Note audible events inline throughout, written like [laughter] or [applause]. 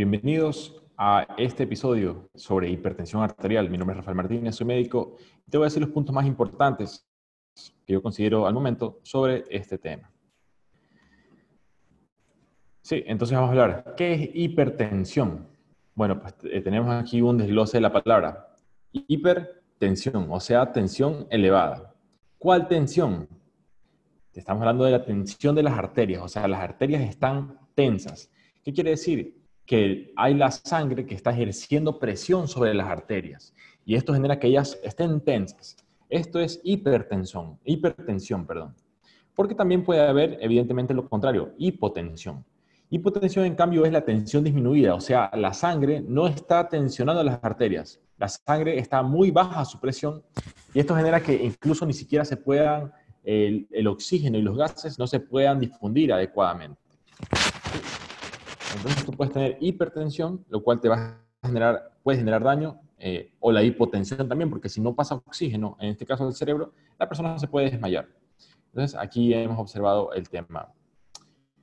Bienvenidos a este episodio sobre hipertensión arterial. Mi nombre es Rafael Martínez, soy médico y te voy a decir los puntos más importantes que yo considero al momento sobre este tema. Sí, entonces vamos a hablar. ¿Qué es hipertensión? Bueno, pues eh, tenemos aquí un desglose de la palabra. Hipertensión, o sea, tensión elevada. ¿Cuál tensión? Estamos hablando de la tensión de las arterias, o sea, las arterias están tensas. ¿Qué quiere decir? Que hay la sangre que está ejerciendo presión sobre las arterias y esto genera que ellas estén tensas. Esto es hipertensión, hipertensión, perdón. Porque también puede haber, evidentemente, lo contrario, hipotensión. Hipotensión, en cambio, es la tensión disminuida, o sea, la sangre no está tensionando las arterias. La sangre está muy baja su presión y esto genera que incluso ni siquiera se puedan, el, el oxígeno y los gases no se puedan difundir adecuadamente. Entonces tú puedes tener hipertensión, lo cual te va a generar, puede generar daño, eh, o la hipotensión también, porque si no pasa oxígeno, en este caso del cerebro, la persona se puede desmayar. Entonces aquí hemos observado el tema.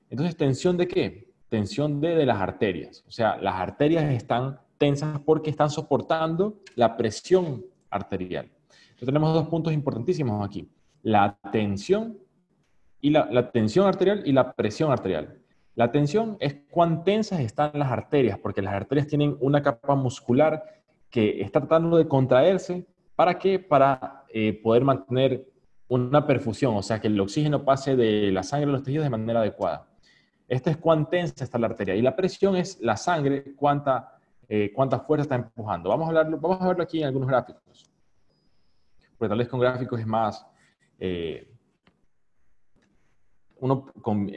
Entonces, ¿tensión de qué? Tensión de, de las arterias. O sea, las arterias están tensas porque están soportando la presión arterial. Entonces tenemos dos puntos importantísimos aquí. La tensión y la, la tensión arterial y la presión arterial. La tensión es cuán tensas están las arterias, porque las arterias tienen una capa muscular que está tratando de contraerse. ¿Para qué? Para eh, poder mantener una perfusión, o sea, que el oxígeno pase de la sangre a los tejidos de manera adecuada. Esto es cuán tensa está la arteria. Y la presión es la sangre, cuánta, eh, cuánta fuerza está empujando. Vamos a, hablarlo, vamos a verlo aquí en algunos gráficos. Porque tal vez con gráficos es más... Eh, uno con,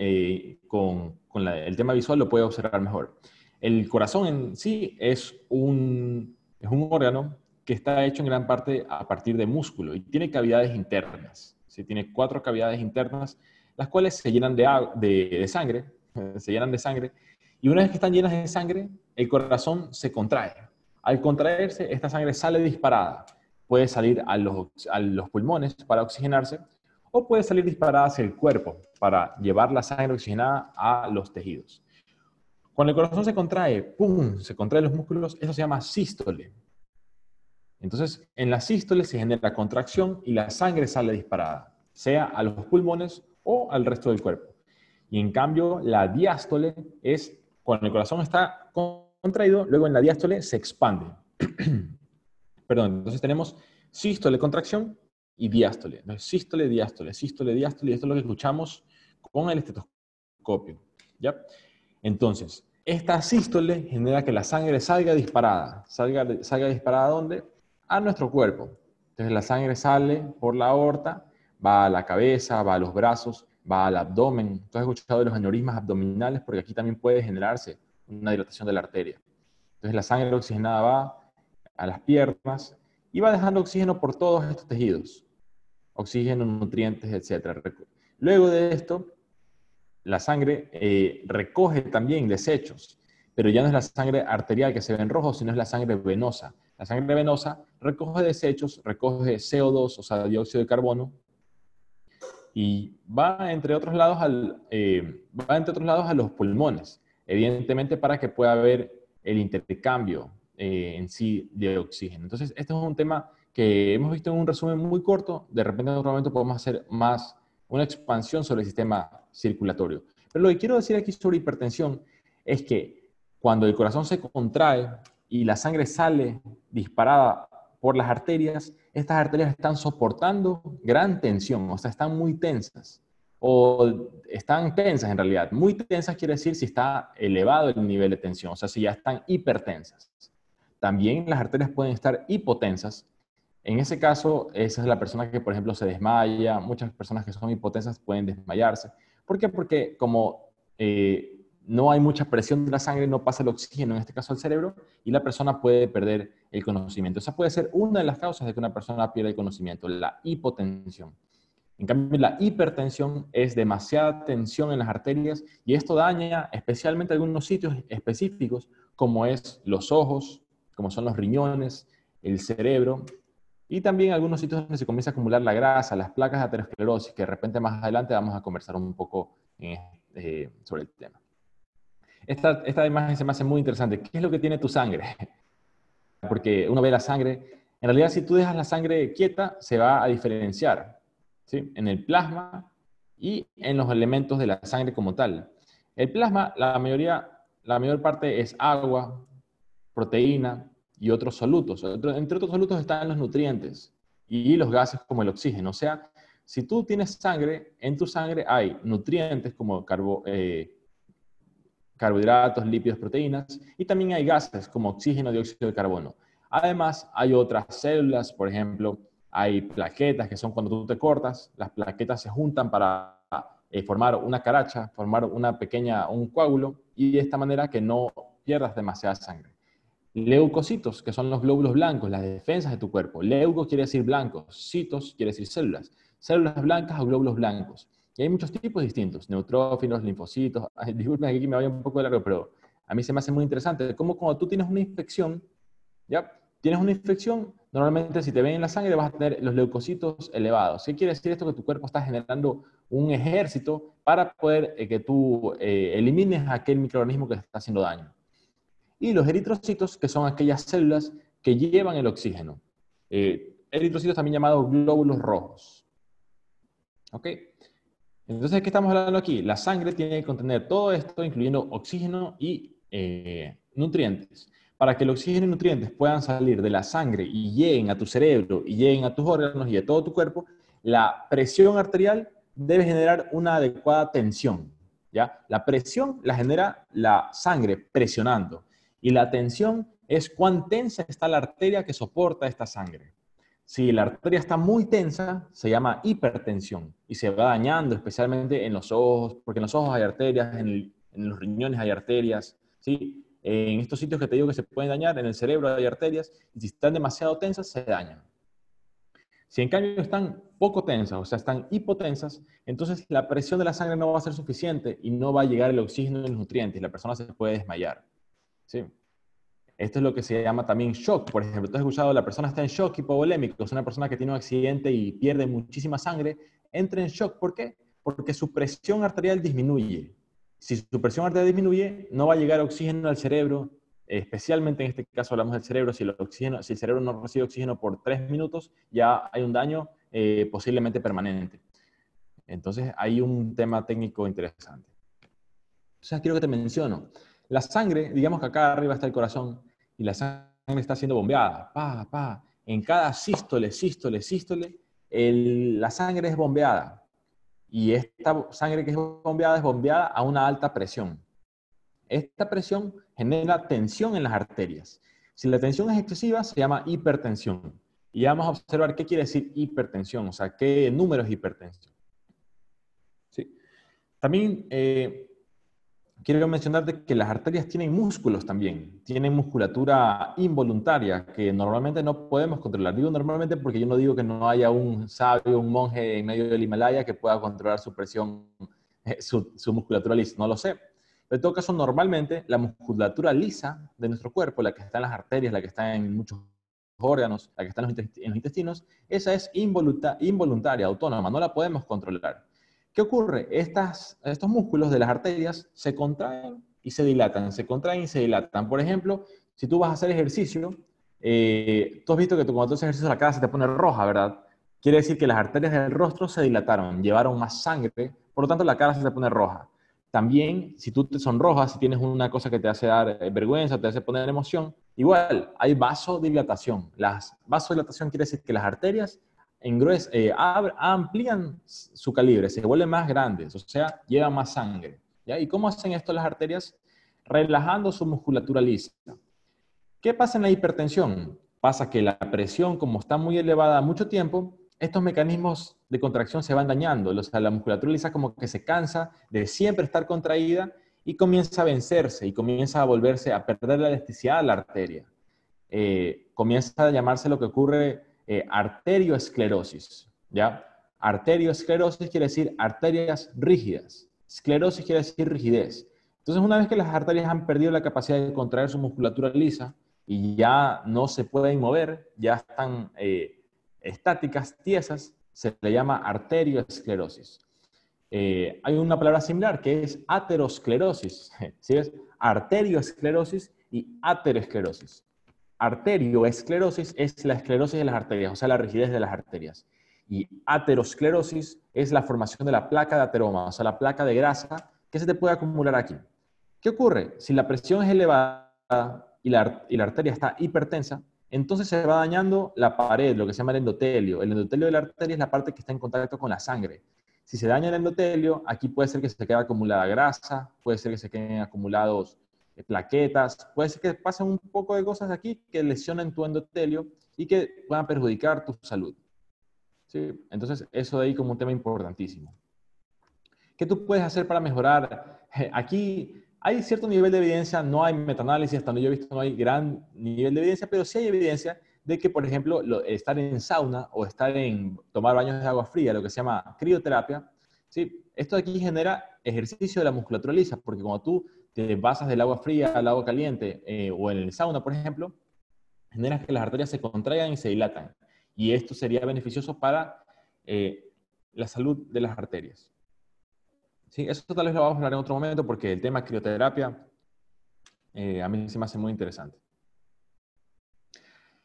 con con el tema visual lo puede observar mejor. El corazón en sí es un, es un órgano que está hecho en gran parte a partir de músculo y tiene cavidades internas. ¿sí? Tiene cuatro cavidades internas, las cuales se llenan de, de, sangre, [laughs] se llenan de sangre, y una vez que están llenas de sangre, el corazón se contrae. Al contraerse, esta sangre sale disparada. Puede salir a los, a los pulmones para oxigenarse o puede salir disparada hacia el cuerpo para llevar la sangre oxigenada a los tejidos. Cuando el corazón se contrae, ¡pum!, se contraen los músculos, eso se llama sístole. Entonces, en la sístole se genera contracción y la sangre sale disparada, sea a los pulmones o al resto del cuerpo. Y en cambio, la diástole es cuando el corazón está contraído, luego en la diástole se expande. [clears throat] Perdón, entonces tenemos sístole, contracción, y diástole. sístole, diástole, sístole, diástole, y esto es lo que escuchamos con el estetoscopio. ¿ya? Entonces, esta sístole genera que la sangre salga disparada. Salga, salga disparada ¿a dónde? A nuestro cuerpo. Entonces la sangre sale por la aorta, va a la cabeza, va a los brazos, va al abdomen. Tú has escuchado de los aneurismas abdominales porque aquí también puede generarse una dilatación de la arteria. Entonces la sangre oxigenada va a las piernas y va dejando oxígeno por todos estos tejidos oxígeno, nutrientes, etc. Luego de esto, la sangre eh, recoge también desechos, pero ya no es la sangre arterial que se ve en rojo, sino es la sangre venosa. La sangre venosa recoge desechos, recoge CO2, o sea, dióxido de carbono, y va entre otros lados, al, eh, va entre otros lados a los pulmones, evidentemente para que pueda haber el intercambio eh, en sí de oxígeno. Entonces, este es un tema que hemos visto en un resumen muy corto, de repente en otro momento podemos hacer más una expansión sobre el sistema circulatorio. Pero lo que quiero decir aquí sobre hipertensión es que cuando el corazón se contrae y la sangre sale disparada por las arterias, estas arterias están soportando gran tensión, o sea, están muy tensas, o están tensas en realidad. Muy tensas quiere decir si está elevado el nivel de tensión, o sea, si ya están hipertensas. También las arterias pueden estar hipotensas, en ese caso, esa es la persona que, por ejemplo, se desmaya. Muchas personas que son hipotensas pueden desmayarse. ¿Por qué? Porque como eh, no hay mucha presión de la sangre, no pasa el oxígeno, en este caso al cerebro, y la persona puede perder el conocimiento. Esa puede ser una de las causas de que una persona pierda el conocimiento, la hipotensión. En cambio, la hipertensión es demasiada tensión en las arterias y esto daña especialmente algunos sitios específicos, como es los ojos, como son los riñones, el cerebro y también algunos sitios donde se comienza a acumular la grasa, las placas de aterosclerosis, que de repente más adelante vamos a conversar un poco eh, sobre el tema. Esta, esta imagen se me hace muy interesante. ¿Qué es lo que tiene tu sangre? [laughs] Porque uno ve la sangre. En realidad, si tú dejas la sangre quieta, se va a diferenciar ¿sí? en el plasma y en los elementos de la sangre como tal. El plasma, la mayoría, la mayor parte es agua, proteína y otros solutos. Entre otros solutos están los nutrientes y los gases como el oxígeno. O sea, si tú tienes sangre, en tu sangre hay nutrientes como carbo, eh, carbohidratos, lípidos, proteínas, y también hay gases como oxígeno, dióxido de carbono. Además, hay otras células, por ejemplo, hay plaquetas que son cuando tú te cortas, las plaquetas se juntan para eh, formar una caracha, formar una pequeña, un coágulo, y de esta manera que no pierdas demasiada sangre. Leucocitos, que son los glóbulos blancos, las defensas de tu cuerpo. Leuco quiere decir blanco, citos quiere decir células. Células blancas o glóbulos blancos. Y hay muchos tipos distintos, neutrófilos, linfocitos. disculpen, aquí me vaya un poco largo, pero a mí se me hace muy interesante. Cómo cuando tú tienes una infección, ¿ya? Tienes una infección, normalmente si te ven en la sangre vas a tener los leucocitos elevados. ¿Qué quiere decir esto? Que tu cuerpo está generando un ejército para poder eh, que tú eh, elimines aquel microorganismo que te está haciendo daño. Y los eritrocitos, que son aquellas células que llevan el oxígeno. Eh, eritrocitos también llamados glóbulos rojos. ¿Ok? Entonces, ¿qué estamos hablando aquí? La sangre tiene que contener todo esto, incluyendo oxígeno y eh, nutrientes. Para que el oxígeno y nutrientes puedan salir de la sangre y lleguen a tu cerebro y lleguen a tus órganos y a todo tu cuerpo, la presión arterial debe generar una adecuada tensión. ¿ya? La presión la genera la sangre presionando y la tensión es cuán tensa está la arteria que soporta esta sangre. Si la arteria está muy tensa, se llama hipertensión y se va dañando, especialmente en los ojos, porque en los ojos hay arterias, en, los riñones hay arterias, ¿sí? En estos sitios que te digo que se pueden dañar, en el cerebro hay arterias, y si están demasiado tensas, se dañan. Si en cambio están poco tensas, o sea, están hipotensas, entonces la presión de la sangre no va a ser suficiente y no va a llegar el oxígeno y los nutrientes, y la persona se puede desmayar. ¿Sí? Esto es lo que se llama también shock. Por ejemplo, tú has escuchado, la persona está en shock hipovolémico, es una persona que tiene un accidente y pierde muchísima sangre, entra en shock. ¿Por qué? Porque su presión arterial disminuye. Si su presión arterial disminuye, no va a llegar oxígeno al cerebro, especialmente en este caso hablamos del cerebro, si el, oxígeno, si el cerebro no recibe oxígeno por tres minutos, ya hay un daño eh, posiblemente permanente. Entonces, hay un tema técnico interesante. Entonces, quiero que te menciono. La sangre, digamos que acá arriba está el corazón, y la sangre está siendo bombeada, pa, pa. En cada sístole, sístole, sístole, la sangre es bombeada. Y esta sangre que es bombeada es bombeada a una alta presión. Esta presión genera tensión en las arterias. Si la tensión es excesiva, se llama hipertensión. Y vamos a observar qué quiere decir hipertensión, o sea, qué número es hipertensión. Sí. También eh, quiero mencionarte que las arterias tienen músculos también, tienen musculatura involuntaria que normalmente no podemos controlar. Digo normalmente porque yo no digo que no haya un sabio, un monje en medio del Himalaya que pueda controlar su presión, eh, su, musculatura lisa, no lo sé. Pero en todo caso, normalmente la musculatura lisa de nuestro cuerpo, la que está en las arterias, la que está en muchos órganos, la que está en los intestinos, esa es involuntaria, autónoma, no la podemos controlar. ¿Qué ocurre? Estas, estos músculos de las arterias se contraen y se dilatan, se contraen y se dilatan. Por ejemplo, si tú vas a hacer ejercicio, eh, tú has visto que cuando tú haces ejercicio la cara se te pone roja, ¿verdad? Quiere decir que las arterias del rostro se dilataron, llevaron más sangre, por lo tanto la cara se te pone roja. También, si tú te sonrojas, si tienes una cosa que te hace dar eh, vergüenza, te hace poner emoción, igual hay vasodilatación. La vasodilatación quiere decir que las arterias eh, amplían su calibre, se vuelven más grandes, o sea, llevan más sangre. ¿Y cómo hacen esto las arterias? Relajando su musculatura lisa. ¿Qué pasa en la hipertensión? Pasa que la presión, como está muy elevada mucho tiempo, estos mecanismos de contracción se van dañando. O sea, la musculatura lisa como que se cansa de siempre estar contraída y comienza a vencerse y comienza a volverse a perder la elasticidad de la arteria. Eh, comienza a llamarse lo que ocurre eh, arterioesclerosis, ¿ya? Arterioesclerosis quiere decir arterias rígidas. Esclerosis quiere decir rigidez. Entonces, una vez que las arterias han perdido la capacidad de contraer su musculatura lisa y ya no se pueden mover, ya están eh, estáticas, tiesas, se le llama arterioesclerosis. Eh, hay una palabra similar que es aterosclerosis. [laughs] ¿Sí ves? arterioesclerosis y aterosclerosis. Arterioesclerosis es la esclerosis de las arterias, o sea, la rigidez de las arterias. Y aterosclerosis es la formación de la placa de ateroma, o sea, la placa de grasa que se te puede acumular aquí. ¿Qué ocurre? Si la presión es elevada y la, y la arteria está hipertensa, entonces se va dañando la pared, lo que se llama el endotelio. El endotelio de la arteria es la parte que está en contacto con la sangre. Si se daña el endotelio, aquí puede ser que se quede acumulada grasa, puede ser que se queden acumulados plaquetas, puede ser que pasen un poco de cosas aquí que lesionen tu endotelio y que puedan perjudicar tu salud. ¿Sí? Entonces, eso de ahí como un tema importantísimo. ¿Qué tú puedes hacer para mejorar? Aquí hay cierto nivel de evidencia, no hay metaanálisis, hasta donde yo he visto no hay gran nivel de evidencia, pero sí hay evidencia de que, por ejemplo, estar en sauna o estar en tomar baños de agua fría, lo que se llama crioterapia, ¿sí? esto aquí genera ejercicio de la musculatura lisa, porque cuando tú te basas del agua fría al agua caliente eh, o en el sauna, por ejemplo, generas que las arterias se contraigan y se dilatan. Y esto sería beneficioso para eh, la salud de las arterias. Sí, eso tal vez lo vamos a hablar en otro momento porque el tema crioterapia eh, a mí se me hace muy interesante.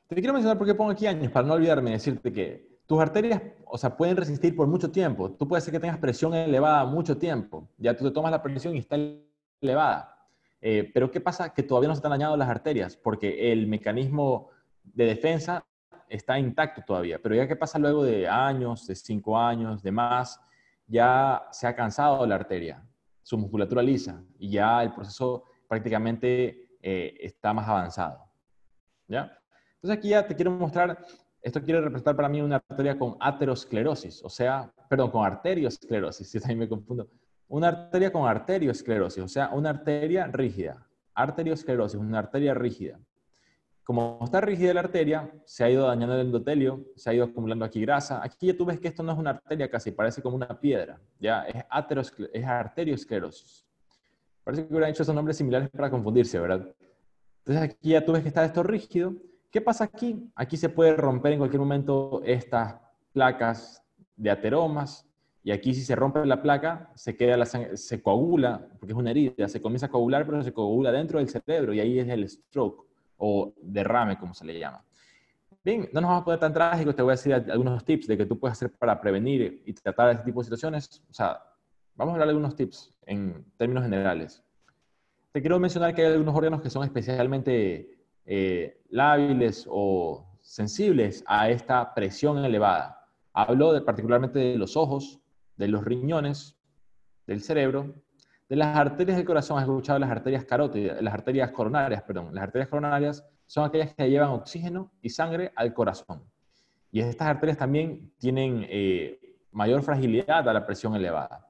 Te quiero mencionar por qué pongo aquí años, para no olvidarme de decirte que tus arterias, o sea, pueden resistir por mucho tiempo. Tú puedes ser que tengas presión elevada mucho tiempo. Ya tú te tomas la presión y está elevada. Eh, pero ¿qué pasa? Que todavía no se están dañando las arterias porque el mecanismo de defensa está intacto todavía. Pero ya qué pasa luego de años, de cinco años, de más, ya se ha cansado la arteria, su musculatura lisa y ya el proceso prácticamente eh, está más avanzado. ¿Ya? Entonces aquí ya te quiero mostrar, esto quiere representar para mí una arteria con aterosclerosis, o sea, perdón, con arteriosclerosis, [laughs] si también me confundo. Una arteria con arteriosclerosis, o sea, una arteria rígida. Arteriosclerosis, una arteria rígida. Como está rígida la arteria, se ha ido dañando el endotelio, se ha ido acumulando aquí grasa. Aquí ya tú ves que esto no es una arteria casi, parece como una piedra. Ya es, es arteriosclerosis. Parece que hubieran hecho esos nombres similares para confundirse, ¿verdad? Entonces aquí ya tú ves que está esto rígido ¿Qué pasa aquí? Aquí se puede romper en cualquier momento estas placas de ateromas y aquí si se rompe la placa, se, queda la se coagula, porque es una herida, se comienza a coagular, pero se coagula dentro del cerebro y ahí es el stroke o derrame, como se le llama. Bien, no nos vamos a poner tan trágicos, te voy a decir algunos tips de que tú puedes hacer para prevenir y tratar este tipo de situaciones. O sea, vamos a hablar de algunos tips en términos generales. Te quiero mencionar que hay algunos órganos que son especialmente eh, lábiles o sensibles a esta presión elevada. Hablo particularmente de los ojos, de los riñones, del cerebro, de las arterias del corazón. Has escuchado las arterias carótidas, las arterias coronarias, perdón. Las arterias coronarias son aquellas que llevan oxígeno y sangre al corazón. Y estas arterias también tienen eh, mayor fragilidad a la presión elevada.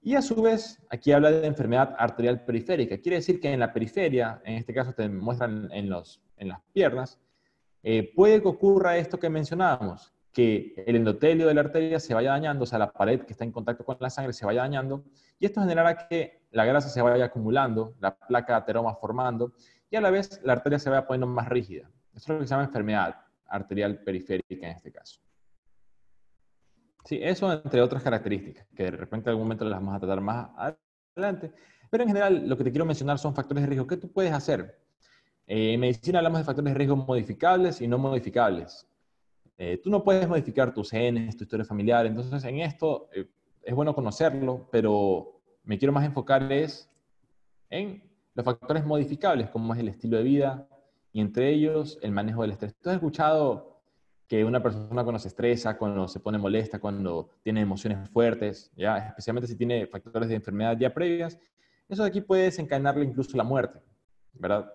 Y a su vez, aquí habla de enfermedad arterial periférica. Quiere decir que en la periferia, en este caso te muestran en, los, en las piernas, eh, puede que ocurra esto que mencionábamos, que el endotelio de la arteria se vaya dañando, o sea, la pared que está en contacto con la sangre se vaya dañando, y esto generará que la grasa se vaya acumulando, la placa de ateroma formando, y a la vez la arteria se vaya poniendo más rígida. Esto es lo que se llama enfermedad arterial periférica en este caso. Sí, eso entre otras características, que de repente en algún momento las vamos a tratar más adelante. Pero en general, lo que te quiero mencionar son factores de riesgo. ¿Qué tú puedes hacer? Eh, en medicina hablamos de factores de riesgo modificables y no modificables. Eh, tú no puedes modificar tus genes, tu historia familiar. Entonces, en esto eh, es bueno conocerlo, pero me quiero más enfocar es en los factores modificables, como es el estilo de vida y entre ellos el manejo del estrés. ¿Tú has escuchado que una persona cuando se estresa, cuando se pone molesta, cuando tiene emociones fuertes, ya especialmente si tiene factores de enfermedad ya previas, eso de aquí puede desencadenarle incluso la muerte, ¿verdad?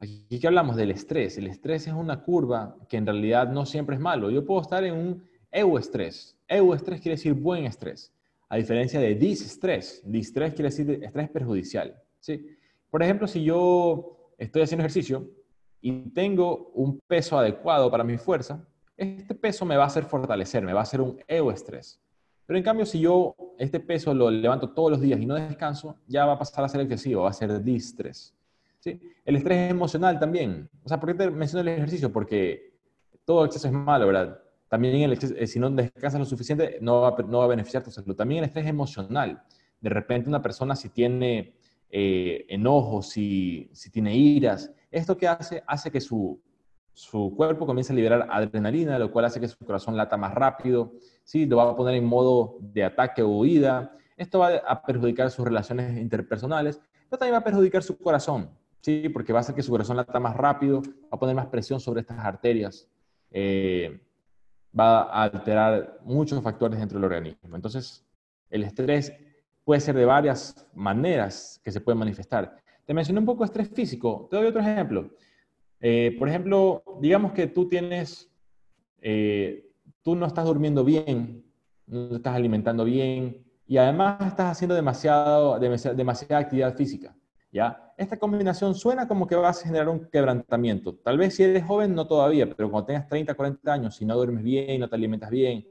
Aquí que hablamos del estrés. El estrés es una curva que en realidad no siempre es malo. Yo puedo estar en un euestrés. Euestrés quiere decir buen estrés, a diferencia de distrés. Distrés quiere decir estrés perjudicial. ¿sí? Por ejemplo, si yo estoy haciendo ejercicio y tengo un peso adecuado para mi fuerza, este peso me va a hacer fortalecer, me va a hacer un euestrés. Pero en cambio, si yo este peso lo levanto todos los días y no descanso, ya va a pasar a ser excesivo, va a ser distrés. El estrés emocional también. O sea, ¿por qué te menciono el ejercicio? Porque todo exceso es malo, ¿verdad? También el exceso, eh, si no descansas lo suficiente, no va, a beneficiar tu salud. También el estrés emocional. De repente una persona si tiene eh, enojos, si, tiene iras. ¿Esto qué hace? Hace que su, cuerpo comience a liberar adrenalina, lo cual hace que su corazón lata más rápido, ¿sí? lo va a poner en modo de ataque o huida. Esto va a perjudicar sus relaciones interpersonales, pero también va a perjudicar su corazón, ¿sí? porque va a hacer que su corazón lata más rápido, va a poner más presión sobre estas arterias, eh, va a alterar muchos factores dentro del organismo. Entonces, el estrés puede ser de varias maneras que se puede manifestar. Te mencioné un poco estrés físico, te doy otro ejemplo. Eh, por ejemplo, digamos que tú tienes, eh, tú no estás durmiendo bien, no te estás alimentando bien y además estás haciendo demasiado, demasiada actividad física. ¿Ya? Esta combinación suena como que vas a generar un quebrantamiento. Tal vez si eres joven no todavía, pero cuando tengas 30, 40 años, si no duermes bien, no te alimentas bien,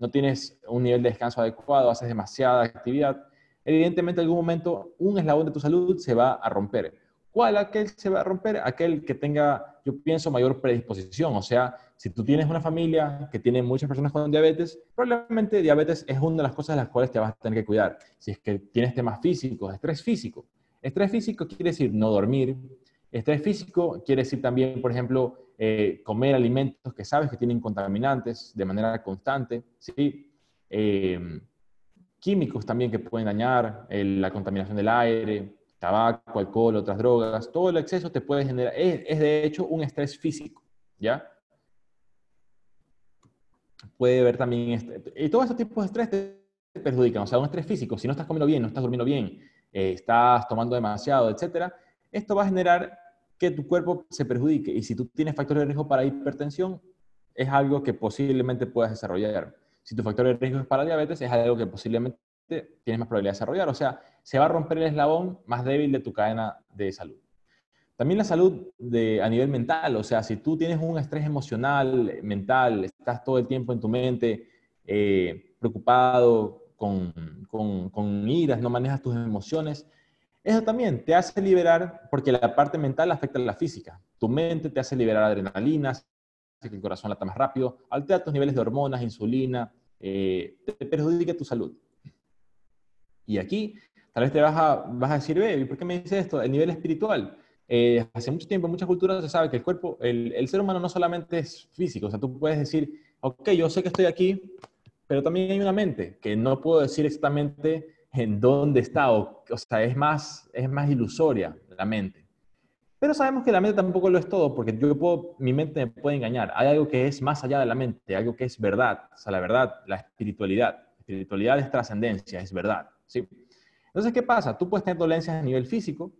no tienes un nivel de descanso adecuado, haces demasiada actividad, evidentemente en algún momento un eslabón de tu salud se va a romper. ¿Cuál aquel se va a romper? Aquel que tenga, yo pienso, mayor predisposición. O sea, si tú tienes una familia que tiene muchas personas con diabetes, probablemente diabetes es una de las cosas de las cuales te vas a tener que cuidar. Si es que tienes temas físicos, estrés físico. Estrés físico quiere decir no dormir. Estrés físico quiere decir también, por ejemplo, eh, comer alimentos que sabes que tienen contaminantes de manera constante. ¿sí? Eh, químicos también que pueden dañar, la contaminación del aire, tabaco, alcohol, otras drogas, todo el exceso te puede generar, es, de hecho un estrés físico, ¿ya? Puede haber también, y todos estos tipos de estrés te perjudican, o sea, un estrés físico, si no estás comiendo bien, no estás durmiendo bien, eh, estás tomando demasiado, etcétera, esto va a generar que tu cuerpo se perjudique, y si tú tienes factores de riesgo para hipertensión, es algo que posiblemente puedas desarrollar. Si tu factor de riesgo es para diabetes, es algo que posiblemente tienes más probabilidad de desarrollar. O sea, se va a romper el eslabón más débil de tu cadena de salud. También la salud a nivel mental, o sea, si tú tienes un estrés emocional, mental, estás todo el tiempo en tu mente eh, preocupado, con, con, con iras, no manejas tus emociones, eso también te hace liberar, porque la parte mental afecta a la física. Tu mente te hace liberar adrenalina, hace que el corazón lata más rápido, altera tus niveles de hormonas, insulina, eh, te perjudica tu salud. Y aquí, tal vez te vas a, vas a decir, baby, ¿por qué me dices esto? El nivel espiritual. Eh, hace mucho tiempo, en muchas culturas se sabe que el cuerpo, el, el, ser humano no solamente es físico, o sea, tú puedes decir, ok, yo sé que estoy aquí, pero también hay una mente, que no puedo decir exactamente en dónde está, o, o sea, es más, es más ilusoria la mente. Pero sabemos que la mente tampoco lo es todo, porque yo puedo, mi mente me puede engañar. Hay algo que es más allá de la mente, algo que es verdad, o sea, la verdad, la espiritualidad. Espiritualidad es trascendencia, es verdad. ¿sí? Entonces, ¿qué pasa? Tú puedes tener dolencias a nivel físico,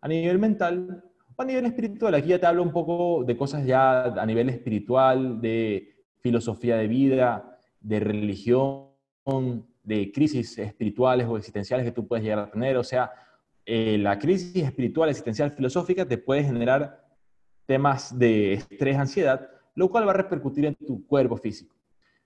a nivel mental o a nivel espiritual. Aquí ya te hablo un poco de cosas ya a nivel espiritual, de filosofía de vida, de religión, de crisis espirituales o existenciales que tú puedes llegar a tener. O sea, eh, la crisis espiritual, existencial, filosófica te puede generar temas de estrés, ansiedad, lo cual va a repercutir en tu cuerpo físico.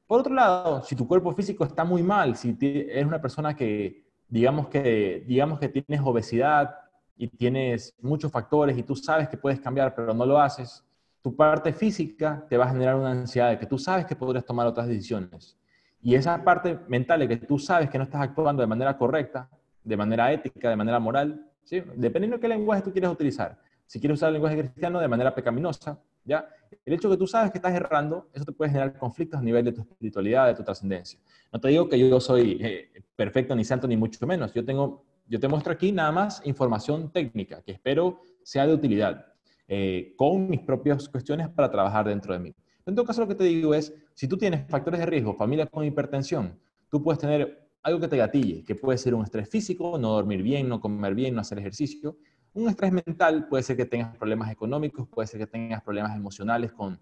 Por otro lado, si tu cuerpo físico está muy mal, si eres una persona que digamos que, digamos que tienes obesidad y tienes muchos factores y tú sabes que puedes cambiar, pero no lo haces, tu parte física te va a generar una ansiedad de que tú sabes que podrías tomar otras decisiones. Y esa parte mental de que tú sabes que no estás actuando de manera correcta, de manera ética, de manera moral, ¿sí? dependiendo de qué lenguaje tú quieres utilizar. Si quieres usar el lenguaje cristiano de manera pecaminosa, ¿ya? El hecho de que tú sabes que estás errando, eso te puede generar conflictos a nivel de tu espiritualidad, de tu trascendencia. No te digo que yo soy eh, perfecto ni santo ni mucho menos. Yo tengo, yo te muestro aquí nada más información técnica que espero sea de utilidad eh, con mis propias cuestiones para trabajar dentro de mí. En todo caso, lo que te digo es, si tú tienes factores de riesgo, familia con hipertensión, tú puedes tener algo que te gatille, que puede ser un estrés físico, no dormir bien, no comer bien, no hacer ejercicio, un estrés mental puede ser que tengas problemas económicos, puede ser que tengas problemas emocionales con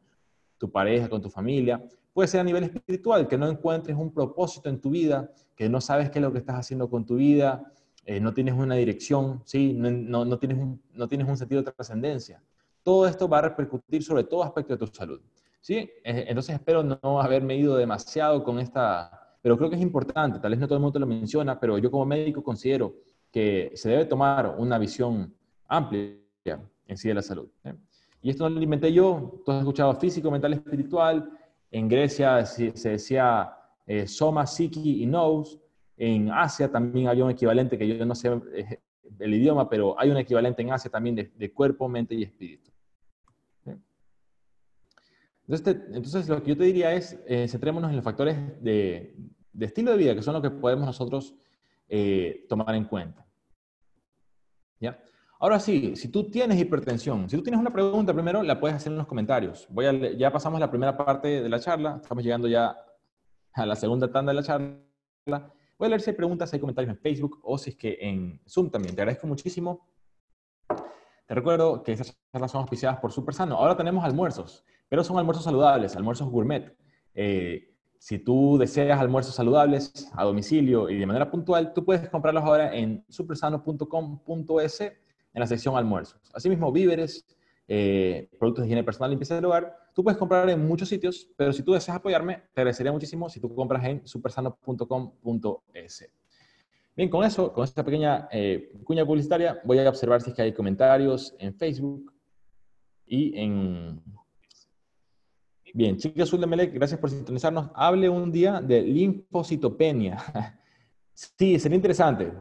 tu pareja, con tu familia, puede ser a nivel espiritual, que no encuentres un propósito en tu vida, que no sabes qué es lo que estás haciendo con tu vida, eh, no tienes una dirección, ¿sí? no, tienes un sentido de trascendencia. Todo esto va a repercutir sobre todo aspecto de tu salud. ¿sí? Eh, entonces espero no haberme ido demasiado con esta, pero creo que es importante, tal vez no todo el mundo lo menciona, pero yo como médico considero que se debe tomar una visión amplia en sí de la salud. ¿eh? Y esto no lo inventé yo, tú has escuchado físico, mental, espiritual. En Grecia se, decía eh, soma, psiqui y nous. En Asia también había un equivalente que yo no sé eh, el idioma, pero hay un equivalente en Asia también de, cuerpo, mente y espíritu. Entonces, lo que yo te diría es, eh, centrémonos en los factores de, estilo de vida, que son los que podemos nosotros eh, tomar en cuenta. ¿Ya? Ahora sí, si tú tienes hipertensión, si tú tienes una pregunta primero, la puedes hacer en los comentarios. Voy a, ya pasamos la primera parte de la charla, estamos llegando ya a la segunda tanda de la charla. Voy a leer si hay preguntas, si hay comentarios en Facebook o si es que en Zoom también. Te agradezco muchísimo. Te recuerdo que estas charlas son auspiciadas por Super Sano. Ahora tenemos almuerzos, pero son almuerzos saludables, almuerzos gourmet. Eh, si tú deseas almuerzos saludables a domicilio y de manera puntual, tú puedes comprarlos ahora en supersano.com.es en la sección almuerzos. Asimismo, víveres, eh, productos de higiene personal, limpieza del hogar, tú puedes comprar en muchos sitios, pero si tú deseas apoyarme, te agradecería muchísimo si tú compras en supersano.com.es. Bien, con eso, con esta pequeña eh, cuña publicitaria, voy a observar si es que hay comentarios en Facebook y en... Bien, Chica Azul de Melec, gracias por sintonizarnos. Hable un día de linfocitopenia. [laughs] sí, sería interesante.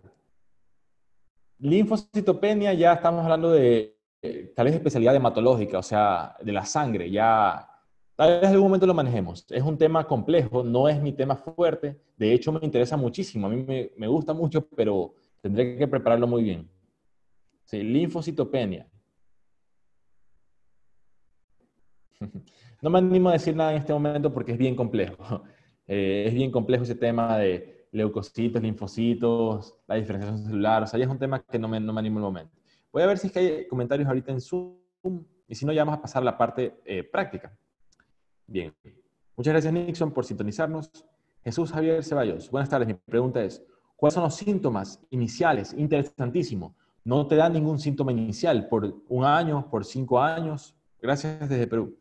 Linfocitopenia, ya estamos hablando de eh, tal vez especialidad hematológica, o sea, de la sangre, ya tal vez en algún momento lo manejemos. Es un tema complejo, no es mi tema fuerte, de hecho me interesa muchísimo, a mí me, me gusta mucho, pero tendré que prepararlo muy bien. Sí, linfocitopenia. [laughs] No me animo a decir nada en este momento porque es bien complejo. [laughs] Eh, es bien complejo ese tema de leucocitos, linfocitos, la diferenciación celular. O sea, ya es un tema que no me, no me animo el momento. Voy a ver si es que hay comentarios ahorita en Zoom y si no, ya vamos a pasar a la parte eh, práctica. Bien. Muchas gracias, Nixon, por sintonizarnos. Jesús Javier Ceballos, buenas tardes. Mi pregunta es, ¿cuáles son los síntomas iniciales? Interesantísimo. No te da ningún síntoma inicial por un año, por cinco años. Gracias desde Perú.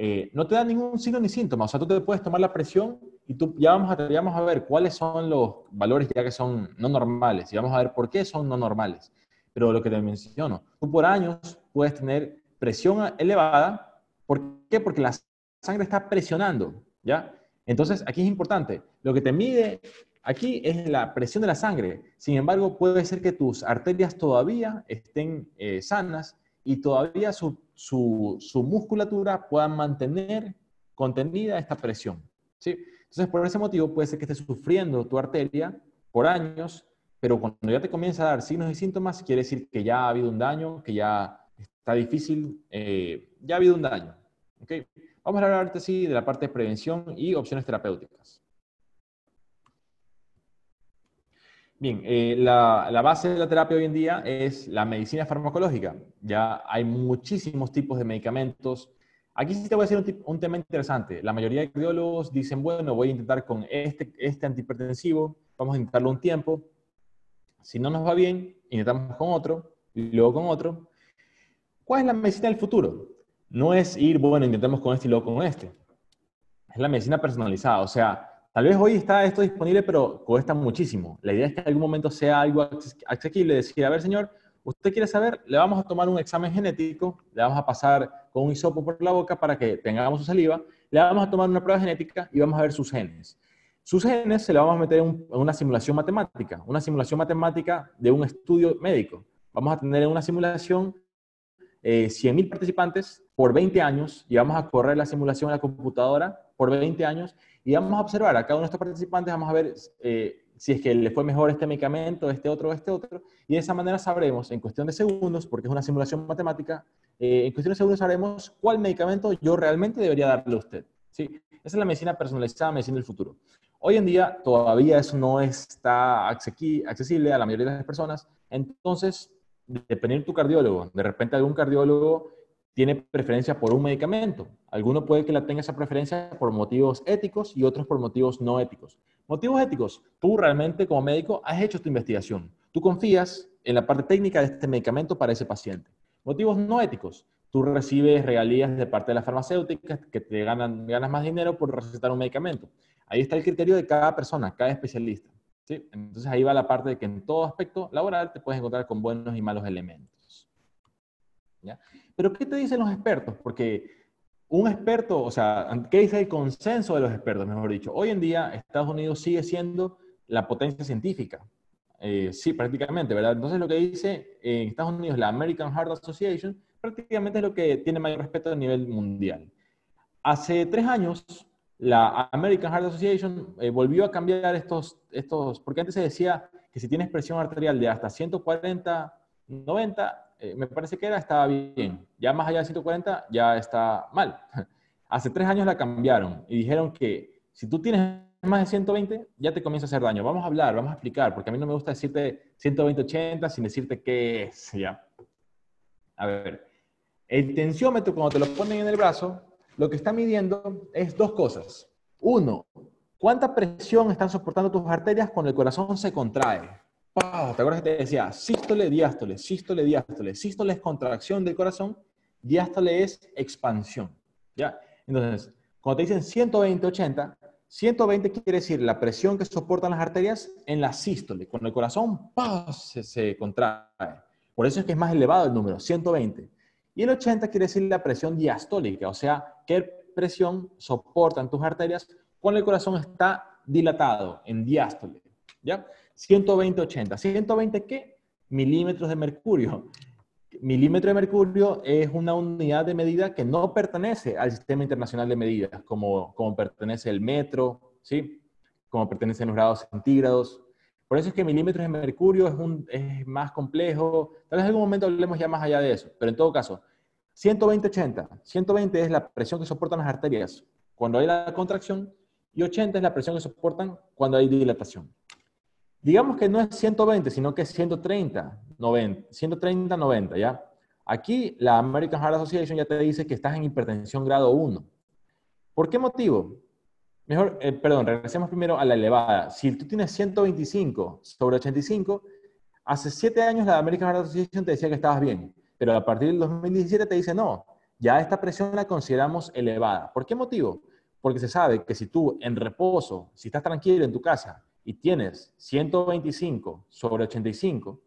Eh, no te da ningún signo ni síntoma. O sea, tú te puedes tomar la presión y tú ya vamos, a, ya vamos a ver cuáles son los valores ya que son no normales y vamos a ver por qué son no normales. Pero lo que te menciono, tú por años puedes tener presión elevada. ¿Por qué? Porque la sangre está presionando, ¿ya? Entonces, aquí es importante. Lo que te mide aquí es la presión de la sangre. Sin embargo, puede ser que tus arterias todavía estén eh, sanas y todavía su, su, musculatura pueda mantener contenida esta presión. ¿sí? Entonces, por ese motivo, puede ser que estés sufriendo tu arteria por años pero cuando ya te comienza a dar signos y síntomas, quiere decir que ya ha habido un daño, que ya está difícil, eh, ya ha habido un daño. ¿okay? Vamos a hablar ahorita de la parte de prevención y opciones terapéuticas. Bien, eh, la, la, base de la terapia hoy en día es la medicina farmacológica. Ya hay muchísimos tipos de medicamentos. Aquí sí te voy a decir un, un tema interesante. La mayoría de cardiólogos dicen, bueno, voy a intentar con este, este antihipertensivo, vamos a intentarlo un tiempo, si no nos va bien, intentamos con otro, y luego con otro. ¿Cuál es la medicina del futuro? No es ir, bueno, intentemos con este y luego con este. Es la medicina personalizada. O sea, tal vez hoy está esto disponible, pero cuesta muchísimo. La idea es que en algún momento sea algo accesible. Decir, a ver, señor, usted quiere saber, le vamos a tomar un examen genético, le vamos a pasar con un hisopo por la boca para que tengamos su saliva, le vamos a tomar una prueba genética y vamos a ver sus genes. Sus genes se le vamos a meter en, una simulación matemática, una simulación matemática de un estudio médico. Vamos a tener en una simulación eh, 100.000 participantes por 20 años y vamos a correr la simulación en la computadora por 20 años y vamos a observar a cada uno de estos participantes, vamos a ver eh, si es que le fue mejor este medicamento, este otro, este otro, y de esa manera sabremos en cuestión de segundos, porque es una simulación matemática, eh, en cuestión de segundos sabremos cuál medicamento yo realmente debería darle a usted. ¿sí? Esa es la medicina personalizada, medicina del futuro. Hoy en día todavía eso no está accesible a la mayoría de las personas. Entonces, dependiendo de tu cardiólogo, de repente algún cardiólogo tiene preferencia por un medicamento. Alguno puede que la tenga esa preferencia por motivos éticos y otros por motivos no éticos. Motivos éticos, tú realmente como médico has hecho tu investigación. Tú confías en la parte técnica de este medicamento para ese paciente. Motivos no éticos, tú recibes regalías de parte de las farmacéuticas que te ganan, ganas más dinero por recetar un medicamento. Ahí está el criterio de cada persona, cada especialista. ¿Sí? Entonces ahí va la parte de que en todo aspecto laboral te puedes encontrar con buenos y malos elementos. ¿ya? Pero ¿qué te dicen los expertos? Porque un experto, o sea, ¿qué dice el consenso de los expertos, mejor dicho? Hoy en día Estados Unidos sigue siendo la potencia científica. Eh, sí, prácticamente, ¿verdad? Entonces lo que dice en Estados Unidos la American Heart Association prácticamente es lo que tiene mayor respeto a nivel mundial. Hace tres años, la American Heart Association eh, volvió a cambiar estos, estos, porque antes se decía que si tienes presión arterial de hasta 140, 90, eh, me parece que era, estaba bien. Ya más allá de 140, ya está mal. [laughs] Hace tres años la cambiaron y dijeron que si tú tienes más de 120, ya te comienza a hacer daño. Vamos a hablar, vamos a explicar, porque a mí no me gusta decirte 120-80 sin decirte qué es, ¿ya? A ver, el tensiómetro, cuando te lo ponen en el brazo, lo que está midiendo es dos cosas. Uno, ¿cuánta presión están soportando tus arterias cuando el corazón se contrae? ¿Te acuerdas que te decía sístole, diástole, sístole, diástole? Sístole es contracción del corazón, diástole es expansión. ¿Ya? Entonces, cuando te dicen 120, 80, 120 quiere decir la presión que soportan las arterias en la sístole, cuando el corazón se contrae. Por eso es que es más elevado el número, 120. Y el 80 quiere decir la presión diastólica, o sea, qué presión soportan tus arterias cuando el corazón está dilatado, en diástole. ¿Ya? 120, 80. ¿120 qué? Milímetros de mercurio. Milímetro de mercurio es una unidad de medida que no pertenece al sistema internacional de medidas, como, como pertenece el metro, ¿sí? como pertenecen los grados centígrados. Por eso es que milímetros de mercurio es, más complejo. Tal vez en algún momento hablemos ya más allá de eso, pero en todo caso, 120-80. 120 es la presión que soportan las arterias cuando hay la contracción y 80 es la presión que soportan cuando hay dilatación. Digamos que no es 120, sino que es 130, 90, 130, 90, ¿ya? Aquí la American Heart Association ya te dice que estás en hipertensión grado 1. ¿Por qué motivo? Mejor, eh, perdón, regresemos primero a la elevada. Si tú tienes 125 sobre 85, hace 7 años la American Heart Association te decía que estabas bien pero a partir del 2017 te dice, no, ya esta presión la consideramos elevada. ¿Por qué motivo? Porque se sabe que si tú en reposo, si estás tranquilo en tu casa y tienes 125 sobre 85,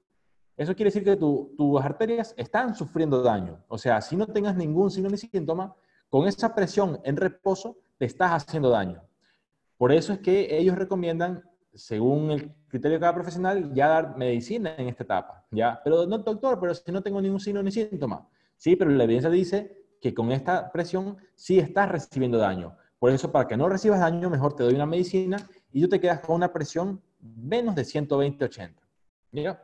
eso quiere decir que tus arterias están sufriendo daño. O sea, si no tengas ningún signo ni síntoma, con esa presión en reposo te estás haciendo daño. Por eso es que ellos recomiendan según el criterio de cada profesional, ya dar medicina en esta etapa, ¿ya? Pero no, doctor, pero si no tengo ningún signo ni síntoma. Sí, pero la evidencia dice que con esta presión sí estás recibiendo daño. Por eso, para que no recibas daño, mejor te doy una medicina y tú te quedas con una presión menos de 120-80. ¿Ya?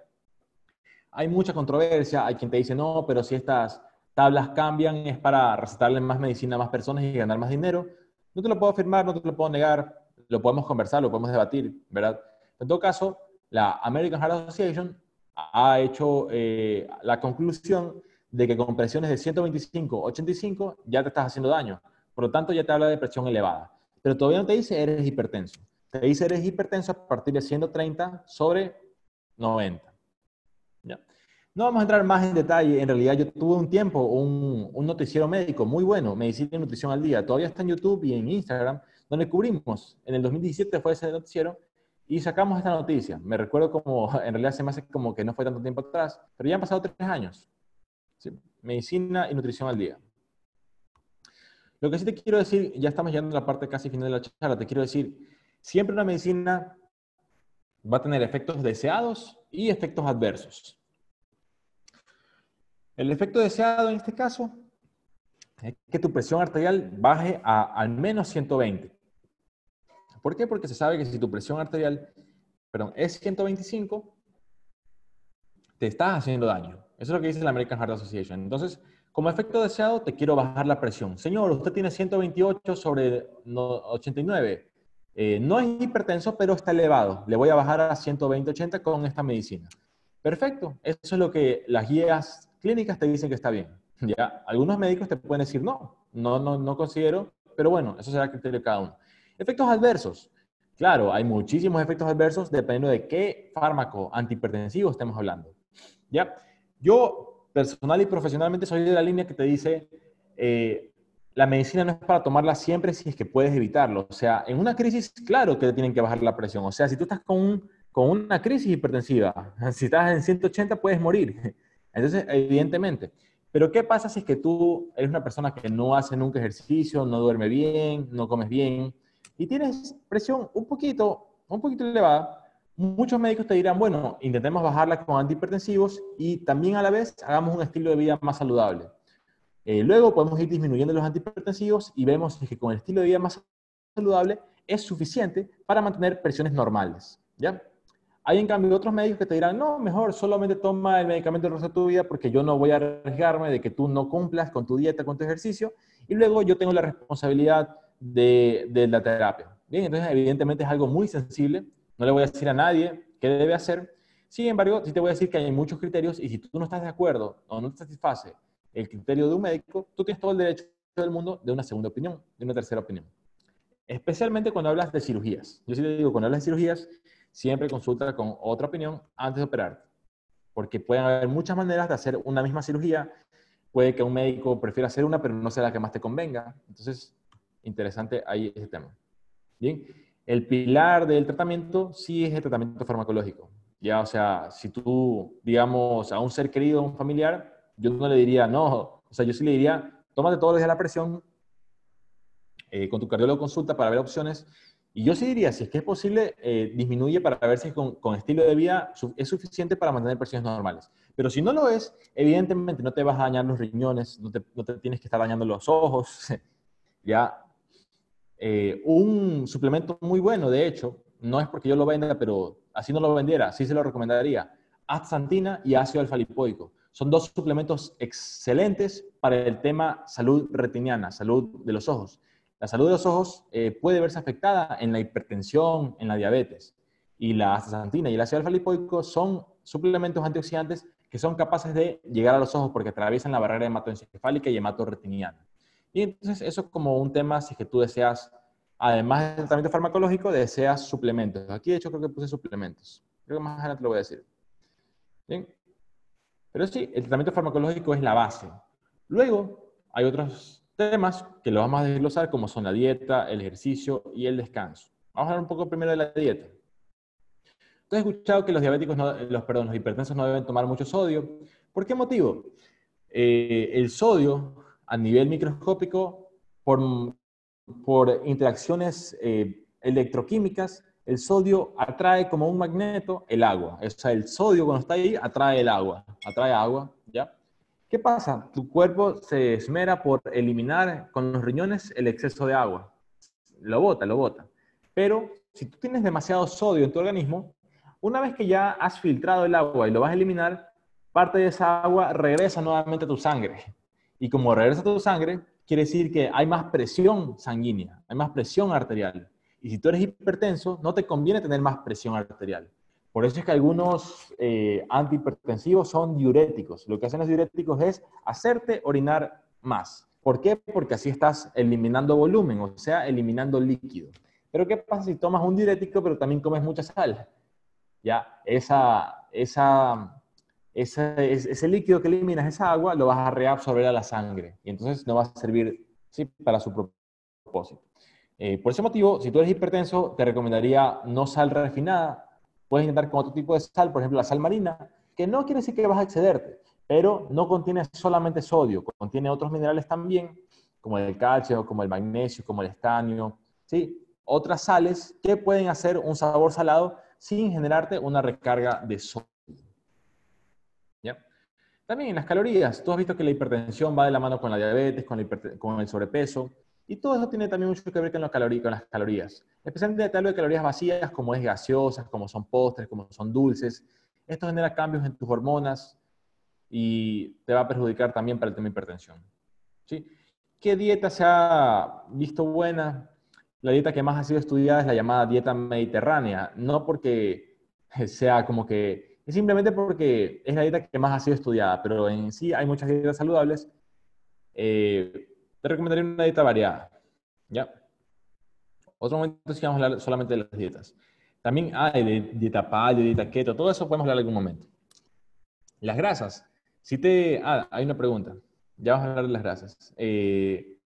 Hay mucha controversia, hay quien te dice, no, pero si estas tablas cambian es para recetarle más medicina a más personas y ganar más dinero. No te lo puedo afirmar, no te lo puedo negar, lo podemos conversar, lo podemos debatir, ¿verdad? En todo caso, la American Heart Association ha hecho eh, la conclusión de que con presiones de 125, 85 ya te estás haciendo daño. Por lo tanto, ya te habla de presión elevada. Pero todavía no te dice eres hipertenso. Te dice eres hipertenso a partir de 130 sobre 90. ¿Ya? No vamos a entrar más en detalle. En realidad, yo tuve un tiempo un, un noticiero médico muy bueno, Medicina y Nutrición al Día. Todavía está en YouTube y en Instagram donde cubrimos, en el 2017 fue ese noticiero, y sacamos esta noticia. Me recuerdo como, [laughs] en realidad se me hace como que no fue tanto tiempo atrás, pero ya han pasado tres años. Medicina y nutrición al día. Lo que sí te quiero decir, ya estamos llegando a la parte casi final de la charla, te quiero decir, siempre una medicina va a tener efectos deseados y efectos adversos. El efecto deseado en este caso es que tu presión arterial baje a al menos 120. ¿Por qué? Porque se sabe que si tu presión arterial perdón, es 125, te estás haciendo daño. Eso es lo que dice la American Heart Association. Entonces, como efecto deseado, te quiero bajar la presión. Señor, usted tiene 128 sobre 89. Eh, no es hipertenso, pero está elevado. Le voy a bajar a 120-80 con esta medicina. Perfecto. Eso es lo que las guías clínicas te dicen que está bien. [laughs] ¿ya? Algunos médicos te pueden decir, no, no, no, no considero, pero bueno, eso será criterio de cada uno. Efectos adversos. Claro, hay muchísimos efectos adversos dependiendo de qué fármaco antihipertensivo estemos hablando. ¿Ya? Yo personal y profesionalmente soy de la línea que te dice, eh, la medicina no es para tomarla siempre si es que puedes evitarlo. O sea, en una crisis, claro que te tienen que bajar la presión. O sea, si tú estás con, con una crisis hipertensiva, [laughs] si estás en 180 puedes morir. [laughs] Entonces, evidentemente. Pero ¿qué pasa si es que tú eres una persona que no hace nunca ejercicio, no duerme bien, no comes bien y tienes presión un poquito, un poquito elevada? muchos médicos te dirán, bueno, intentemos bajarla con antihipertensivos y también a la vez hagamos un estilo de vida más saludable. Eh, luego podemos ir disminuyendo los antihipertensivos y vemos que con el estilo de vida más saludable es suficiente para mantener presiones normales. ¿ya? Hay en cambio otros médicos que te dirán, no, mejor solamente toma el medicamento el resto de tu vida porque yo no voy a arriesgarme de que tú no cumplas con tu dieta, con tu ejercicio, y luego yo tengo la responsabilidad de, de la terapia. Bien, entonces evidentemente es algo muy sensible, no le voy a decir a nadie qué debe hacer, sin embargo, sí te voy a decir que hay muchos criterios y si tú no estás de acuerdo o no te satisface el criterio de un médico, tú tienes todo el derecho del mundo de una segunda opinión, de una tercera opinión. Especialmente cuando hablas de cirugías. Yo sí te digo, cuando hablas de cirugías, siempre consulta con otra opinión antes de operar. Porque pueden haber muchas maneras de hacer una misma cirugía. Puede que un médico prefiera hacer una, pero no sea la que más te convenga. Entonces, interesante ahí ese tema. Bien, el pilar del tratamiento sí es el tratamiento farmacológico. Ya, o sea, si tú, digamos, a un ser querido, a un familiar, yo no le diría, no, o sea, yo sí le diría, tómate todos los días la presión, eh, con tu cardiólogo consulta para ver opciones. Y yo sí diría, si es que es posible, eh, disminuye para ver si con, con, estilo de vida es suficiente para mantener presiones normales. Pero si no lo es, evidentemente no te vas a dañar los riñones, no te, no te tienes que estar dañando los ojos. [laughs] ya, eh, un suplemento muy bueno, de hecho, no es porque yo lo venda, pero así no lo vendiera, sí se lo recomendaría. Astaxantina y ácido alfa-lipoico. Son dos suplementos excelentes para el tema salud retiniana, salud de los ojos. La salud de los ojos eh, puede verse afectada en la hipertensión, en la diabetes. Y la astaxantina y el ácido alfa-lipoico son suplementos antioxidantes que son capaces de llegar a los ojos porque atraviesan la barrera hematoencefálica y hematoretiniana. Y entonces eso es como un tema si es que tú deseas, además del tratamiento farmacológico, deseas suplementos. Aquí de hecho creo que puse suplementos. Creo que más adelante lo voy a decir. Bien. Pero sí, el tratamiento farmacológico es la base. Luego hay otros temas que lo vamos a desglosar como son la dieta, el ejercicio y el descanso. Vamos a hablar un poco primero de la dieta. Tú has escuchado que los diabéticos, los, perdón, los hipertensos no deben tomar mucho sodio. ¿Por qué motivo? Eh, el sodio a nivel microscópico por, por interacciones eh, electroquímicas, el sodio atrae como un magneto el agua. O el sodio cuando está ahí atrae el agua, atrae agua, ¿ya? ¿Qué pasa? Tu cuerpo se esmera por eliminar con los riñones el exceso de agua. Lo bota, lo bota. Pero si tú tienes demasiado sodio en tu organismo, una vez que ya has filtrado el agua y lo vas a eliminar, parte de esa agua regresa nuevamente a tu sangre. Y como regresa tu sangre, quiere decir que hay más presión sanguínea, hay más presión arterial. Y si tú eres hipertenso, no te conviene tener más presión arterial. Por eso es que algunos eh, antihipertensivos son diuréticos. Lo que hacen los diuréticos es hacerte orinar más. ¿Por qué? Porque así estás eliminando volumen, o sea, eliminando líquido. Pero ¿qué pasa si tomas un diurético pero también comes mucha sal? Ya, esa, esa ese, líquido que eliminas, esa agua, lo vas a reabsorber a la sangre y entonces no va a servir ¿sí? para su propósito. Eh, por ese motivo, si tú eres hipertenso, te recomendaría no sal refinada. Puedes intentar con otro tipo de sal, por ejemplo la sal marina, que no quiere decir que vas a excederte, pero no contiene solamente sodio, contiene otros minerales también, como el calcio, como el magnesio, como el estanio, ¿sí? otras sales que pueden hacer un sabor salado sin generarte una recarga de sodio. También las calorías. Tú has visto que la hipertensión va de la mano con la diabetes, con, con el sobrepeso. Y todo eso tiene también mucho que ver con, las calorías. Especialmente te hablo de calorías vacías, como es gaseosas, como son postres, como son dulces. Esto genera cambios en tus hormonas y te va a perjudicar también para el tema de hipertensión. ¿Sí? ¿Qué dieta se ha visto buena? La dieta que más ha sido estudiada es la llamada dieta mediterránea. No porque sea como que es simplemente porque es la dieta que más ha sido estudiada, pero en sí hay muchas dietas saludables. Eh, te recomendaría una dieta variada. ¿Ya? Otro momento sí vamos a hablar solamente de las dietas. También hay de dieta paleo, dieta keto, todo eso podemos hablar en algún momento. Las grasas. Si te... Ah, hay una pregunta. Ya vamos a hablar de las grasas. Eh,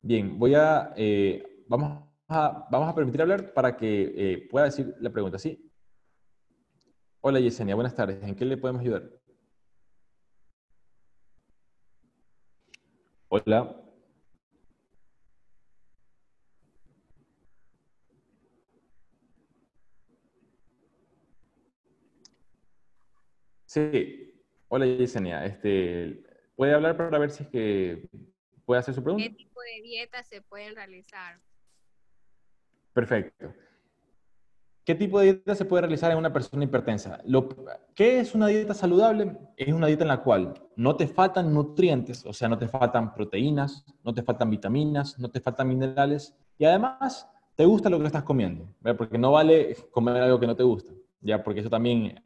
bien, voy a... Eh, vamos, a, vamos a permitir hablar para que pueda decir la pregunta. ¿sí? Hola Yesenia, buenas tardes. ¿En qué le podemos ayudar? Hola. Sí, hola Yesenia. Este, ¿Puede hablar para ver si es que puede hacer su pregunta? ¿Qué tipo de dietas se pueden realizar? Perfecto. ¿Qué tipo de dieta se puede realizar en una persona hipertensa? Lo, ¿Qué es una dieta saludable? Es una dieta en la cual no te faltan nutrientes, o sea, no te faltan proteínas, no te faltan vitaminas, no te faltan minerales, y además te gusta lo que estás comiendo, porque no vale comer algo que no te gusta, ya, porque eso también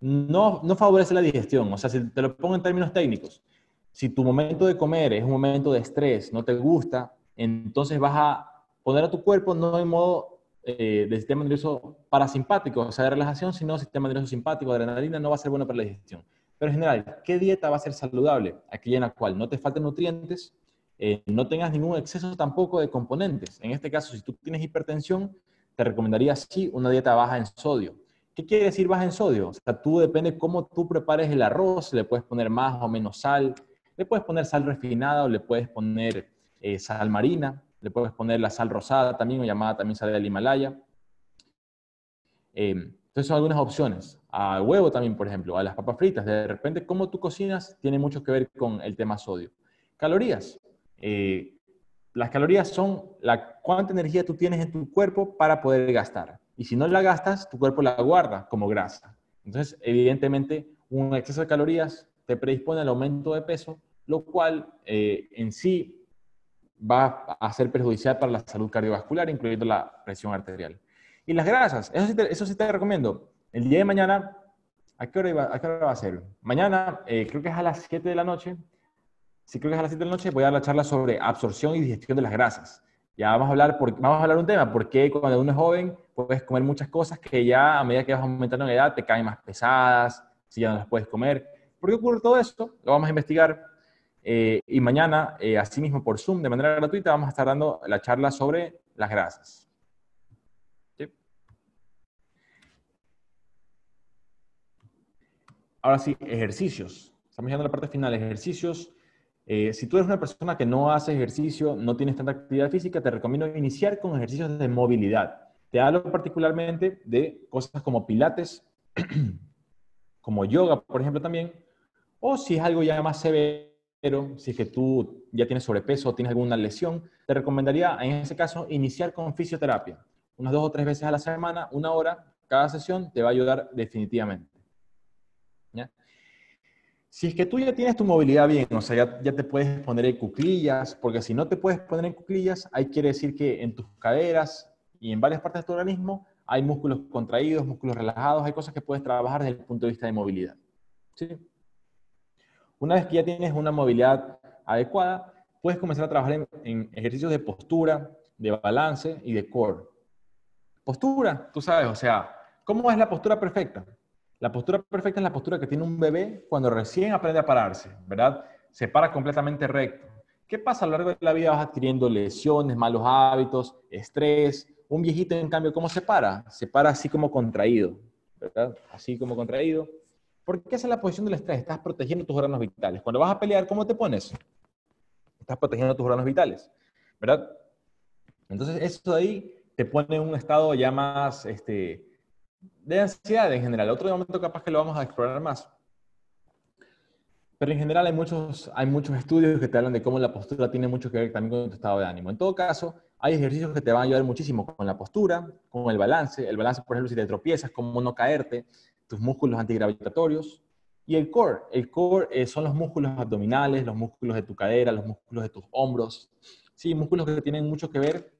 no, no favorece la digestión. O sea, si te lo pongo en términos técnicos, si tu momento de comer es un momento de estrés, no te gusta, entonces vas a poner a tu cuerpo no en modo eh, de sistema nervioso parasimpático, o sea, de relajación, sino sistema nervioso simpático, adrenalina, no va a ser bueno para la digestión. Pero en general, ¿qué dieta va a ser saludable? Aquella en la cual no te falten nutrientes, eh, no tengas ningún exceso tampoco de componentes. En este caso, si tú tienes hipertensión, te recomendaría sí una dieta baja en sodio. ¿Qué quiere decir baja en sodio? O sea, tú depende cómo tú prepares el arroz, le puedes poner más o menos sal, le puedes poner sal refinada o le puedes poner eh, sal marina, le puedes poner la sal rosada también o llamada también sal del Himalaya. Eh, entonces son algunas opciones. A huevo también, por ejemplo, a las papas fritas. De repente, cómo tú cocinas tiene mucho que ver con el tema sodio. Calorías. Eh, las calorías son la cuánta energía tú tienes en tu cuerpo para poder gastar. Y si no la gastas, tu cuerpo la guarda como grasa. Entonces, evidentemente, un exceso de calorías te predispone al aumento de peso, lo cual eh, en sí va a ser perjudicial para la salud cardiovascular, incluyendo la presión arterial. Y las grasas, eso sí te, recomiendo. El día de mañana, ¿a qué hora, va a ser? Mañana, eh, creo que es a las 7 de la noche, sí creo que es a las 7 de la noche, voy a dar la charla sobre absorción y digestión de las grasas. Ya vamos a hablar, vamos a hablar un tema, porque cuando uno es joven puedes comer muchas cosas que ya a medida que vas aumentando en edad te caen más pesadas, si ya no las puedes comer. ¿Por qué ocurre todo esto? Lo vamos a investigar. Eh, y mañana, eh, asimismo por Zoom, de manera gratuita, vamos a estar dando la charla sobre las grasas. Ahora sí, ejercicios. Estamos llegando a la parte final. Ejercicios. Eh, si tú eres una persona que no hace ejercicio, no tienes tanta actividad física, te recomiendo iniciar con ejercicios de movilidad. Te hablo particularmente de cosas como pilates, [clears throat] como yoga, por ejemplo, también, o si es algo ya más severo, si es que tú ya tienes sobrepeso o tienes alguna lesión, te recomendaría en ese caso iniciar con fisioterapia. Unas dos o tres veces a la semana, una hora, cada sesión te va a ayudar definitivamente. Si es que tú ya tienes tu movilidad bien, o sea, ya, ya, te puedes poner en cuclillas, porque si no te puedes poner en cuclillas, ahí quiere decir que en tus caderas y en varias partes de tu organismo hay músculos contraídos, músculos relajados, hay cosas que puedes trabajar desde el punto de vista de movilidad. ¿sí? Una vez que ya tienes una movilidad adecuada, puedes comenzar a trabajar en, ejercicios de postura, de balance y de core. Postura, tú sabes, o sea, ¿cómo es la postura perfecta? La postura perfecta es la postura que tiene un bebé cuando recién aprende a pararse, ¿verdad? Se para completamente recto. ¿Qué pasa a lo largo de la vida? Vas adquiriendo lesiones, malos hábitos, estrés. Un viejito, en cambio, ¿cómo se para? Se para así como contraído, ¿verdad? Así como contraído. ¿Por qué es la posición del estrés? Estás protegiendo tus órganos vitales. Cuando vas a pelear, ¿cómo te pones? Estás protegiendo tus órganos vitales, ¿verdad? Entonces, eso de ahí te pone en un estado ya más, este, de ansiedad en general. Otro momento capaz que lo vamos a explorar más. Pero en general hay muchos, hay muchos estudios que te hablan de cómo la postura tiene mucho que ver también con tu estado de ánimo. En todo caso, hay ejercicios que te van a ayudar muchísimo con la postura, con el balance. El balance, por ejemplo, si te tropiezas, cómo no caerte, tus músculos antigravitatorios. Y el core. El core eh, son los músculos abdominales, los músculos de tu cadera, los músculos de tus hombros. Sí, músculos que tienen mucho que ver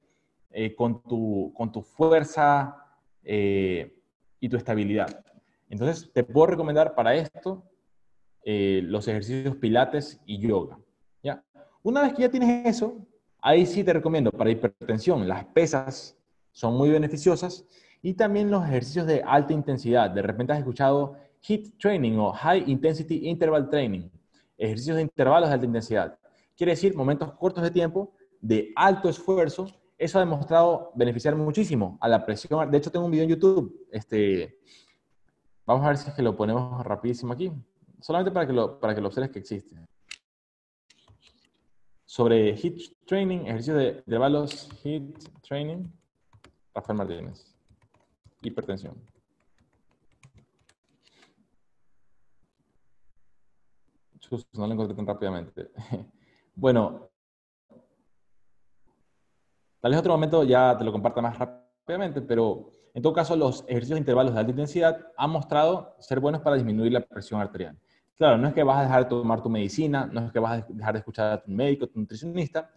eh, con, tu, con tu fuerza, eh, y tu estabilidad. Entonces, te puedo recomendar para esto eh, los ejercicios pilates y yoga. ¿ya? Una vez que ya tienes eso, ahí sí te recomiendo para hipertensión, las pesas son muy beneficiosas y también los ejercicios de alta intensidad. De repente has escuchado HIIT training o High Intensity Interval Training, ejercicios de intervalos de alta intensidad. Quiere decir momentos cortos de tiempo de alto esfuerzo eso ha demostrado beneficiar muchísimo a la presión. De hecho, tengo un video en YouTube. Este, vamos a ver si es que lo ponemos rapidísimo aquí. Solamente para que lo, para que lo observes que existe. Sobre HIT Training, ejercicio de intervalos HIT Training, Rafael Martínez. Hipertensión. no lo encontré tan rápidamente. [laughs] Bueno, tal vez otro momento ya te lo comparta más rápidamente, pero en todo caso los ejercicios de intervalos de alta intensidad han mostrado ser buenos para disminuir la presión arterial. Claro, no es que vas a dejar de tomar tu medicina, no es que vas a dejar de escuchar a tu médico, tu nutricionista,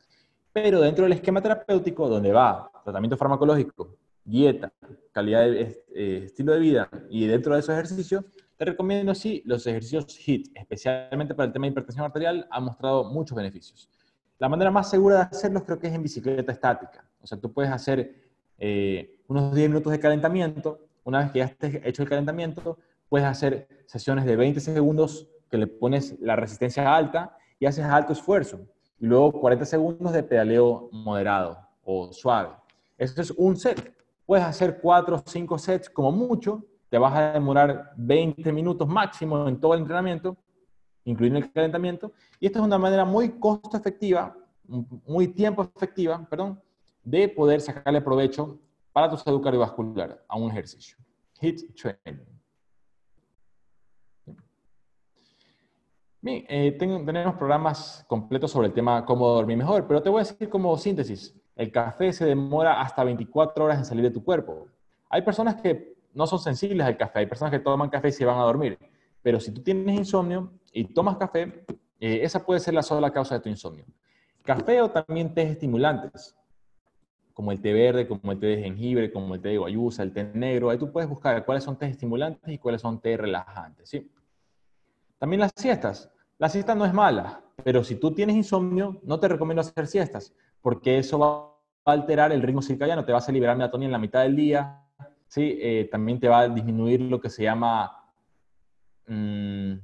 pero dentro del esquema terapéutico, donde va tratamiento farmacológico, dieta, calidad de eh, estilo de vida y dentro de esos ejercicios, te recomiendo sí los ejercicios HIT, especialmente para el tema de hipertensión arterial, han mostrado muchos beneficios. La manera más segura de hacerlos creo que es en bicicleta estática. O sea, tú puedes hacer eh, unos 10 minutos de calentamiento. Una vez que ya estés hecho el calentamiento, puedes hacer sesiones de 20 segundos que le pones la resistencia alta y haces alto esfuerzo. Y luego 40 segundos de pedaleo moderado o suave. Eso es un set. Puedes hacer 4 o 5 sets como mucho te vas a demorar 20 minutos máximo en todo el entrenamiento, incluyendo el calentamiento, y esta es una manera muy costo efectiva, muy tiempo efectiva, perdón, de poder sacarle provecho para tu salud cardiovascular a un ejercicio. HIT training. Bien, eh, tenemos programas completos sobre el tema cómo dormir mejor, pero te voy a decir como síntesis, el café se demora hasta 24 horas en salir de tu cuerpo. Hay personas que no son sensibles al café. Hay personas que toman café y se van a dormir. Pero si tú tienes insomnio y tomas café, eh, esa puede ser la sola causa de tu insomnio. Café o también té estimulantes, como el té verde, como el té de jengibre, como el té de guayusa, el té negro. Ahí tú puedes buscar cuáles son té estimulantes y cuáles son té relajantes. ¿sí? También las siestas. La siesta no es mala, pero si tú tienes insomnio, no te recomiendo hacer siestas, porque eso va a alterar el ritmo circadiano, te vas a liberar melatonina en la mitad del día, ¿sí? Eh, también te va a disminuir lo que se llama mm,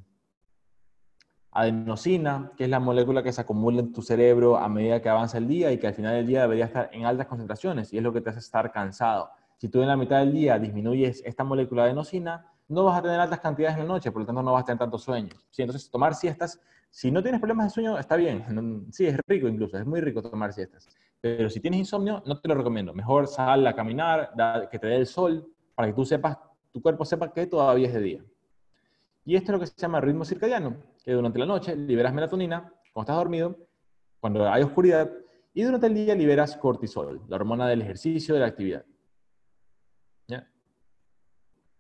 adenosina, que es la molécula que se acumula en tu cerebro a medida que avanza el día y que al final del día debería estar en altas concentraciones y es lo que te hace estar cansado. Si tú en la mitad del día disminuyes esta molécula de adenosina, no vas a tener altas cantidades en la noche, por lo tanto no vas a tener tantos sueños. ¿sí? Entonces, tomar siestas, si no tienes problemas de sueño, está bien. [laughs] Sí, es rico incluso, es muy rico tomar siestas. Pero si tienes insomnio, no te lo recomiendo. Mejor sal a caminar, que te dé el sol, para que tú sepas, tu cuerpo sepa que todavía es de día. Y esto es lo que se llama ritmo circadiano, que durante la noche liberas melatonina cuando estás dormido, cuando hay oscuridad, y durante el día liberas cortisol, la hormona del ejercicio, de la actividad.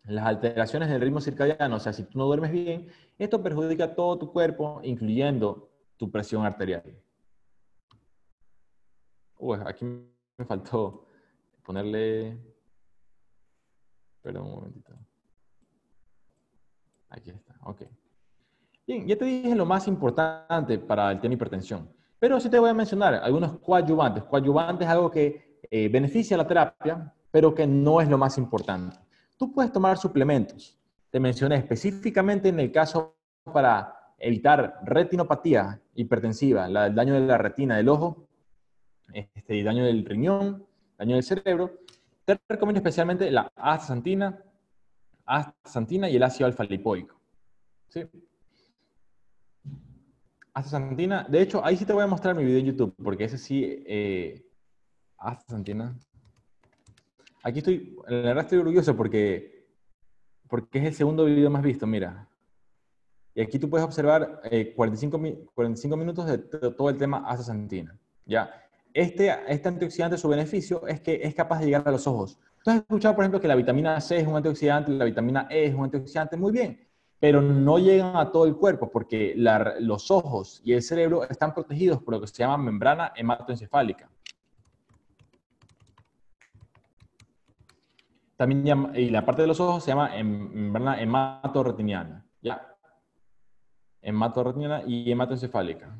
Las alteraciones del ritmo circadiano, o sea, si tú no duermes bien, esto perjudica todo tu cuerpo, incluyendo tu presión arterial. Uy, aquí me faltó ponerle... Perdón un momentito. Aquí está, ok. Bien, ya te dije lo más importante para el tema hipertensión, pero sí te voy a mencionar algunos coadyuvantes. Coadyuvantes es algo que eh, beneficia la terapia, pero que no es lo más importante. Tú puedes tomar suplementos. Te mencioné específicamente en el caso para evitar retinopatía hipertensiva, el daño de la retina del ojo, este, daño del riñón, daño del cerebro, te recomiendo especialmente la astaxantina, astaxantina y el ácido alfa-lipoico. ¿Sí? Astaxantina, de hecho, ahí sí te voy a mostrar mi video en YouTube, porque ese sí, eh, astaxantina. Aquí estoy, la verdad estoy orgulloso porque, porque es el segundo video más visto, mira. Y aquí tú puedes observar 45, eh, 45 minutos de todo el tema astaxantina. ¿ya? este, este antioxidante, su beneficio es que es capaz de llegar a los ojos. Tú has escuchado, por ejemplo, que la vitamina C es un antioxidante, la vitamina E es un antioxidante, muy bien, pero no llegan a todo el cuerpo porque los ojos y el cerebro están protegidos por lo que se llama membrana hematoencefálica. También y la parte de los ojos se llama hematorretiniana, ¿ya? Hematorretiniana y hematoencefálica.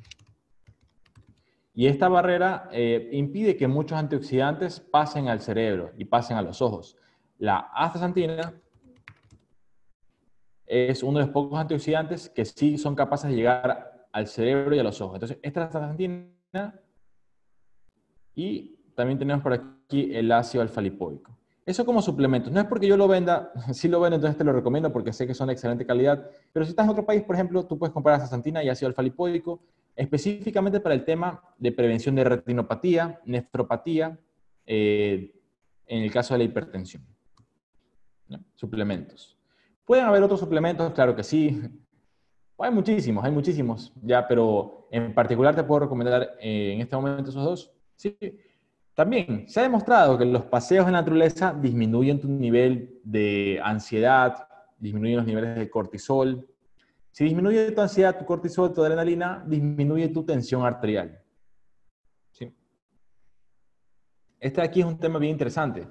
Y esta barrera eh, impide que muchos antioxidantes pasen al cerebro y pasen a los ojos. La astaxantina es uno de los pocos antioxidantes que sí son capaces de llegar al cerebro y a los ojos. Entonces, esta astaxantina y también tenemos por aquí el ácido alfa-lipoico. Eso como suplementos. No es porque yo lo venda, [laughs] si lo vendo, entonces te lo recomiendo porque sé que son de excelente calidad. Pero si estás en otro país, por ejemplo, tú puedes comprar astaxantina y ácido alfa-lipoico específicamente para el tema de prevención de retinopatía, nefropatía, eh, en el caso de la hipertensión. Suplementos. ¿Pueden haber otros suplementos? Claro que sí. Hay muchísimos, hay muchísimos, ya, pero en particular te puedo recomendar eh, en este momento esos dos. Sí. También se ha demostrado que los paseos en la naturaleza disminuyen tu nivel de ansiedad, disminuyen los niveles de cortisol. Si disminuye tu ansiedad, tu cortisol, tu adrenalina, disminuye tu tensión arterial. ¿Sí? Este aquí es un tema bien interesante.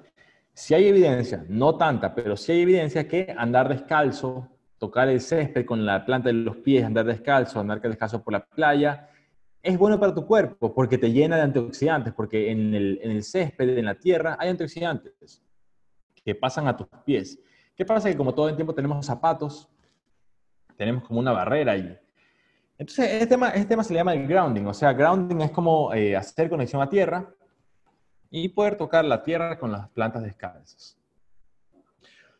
Si hay evidencia, no tanta, pero si hay evidencia que andar descalzo, tocar el césped con la planta de los pies, andar descalzo, andar descalzo por la playa, es bueno para tu cuerpo porque te llena de antioxidantes, porque en el, en el césped, en la tierra, hay antioxidantes que pasan a tus pies. ¿Qué pasa? Que como todo el tiempo tenemos zapatos, tenemos como una barrera allí. Entonces, este tema, este tema se le llama el grounding, o sea, grounding es como eh, hacer conexión a tierra y poder tocar la tierra con las plantas descalzas.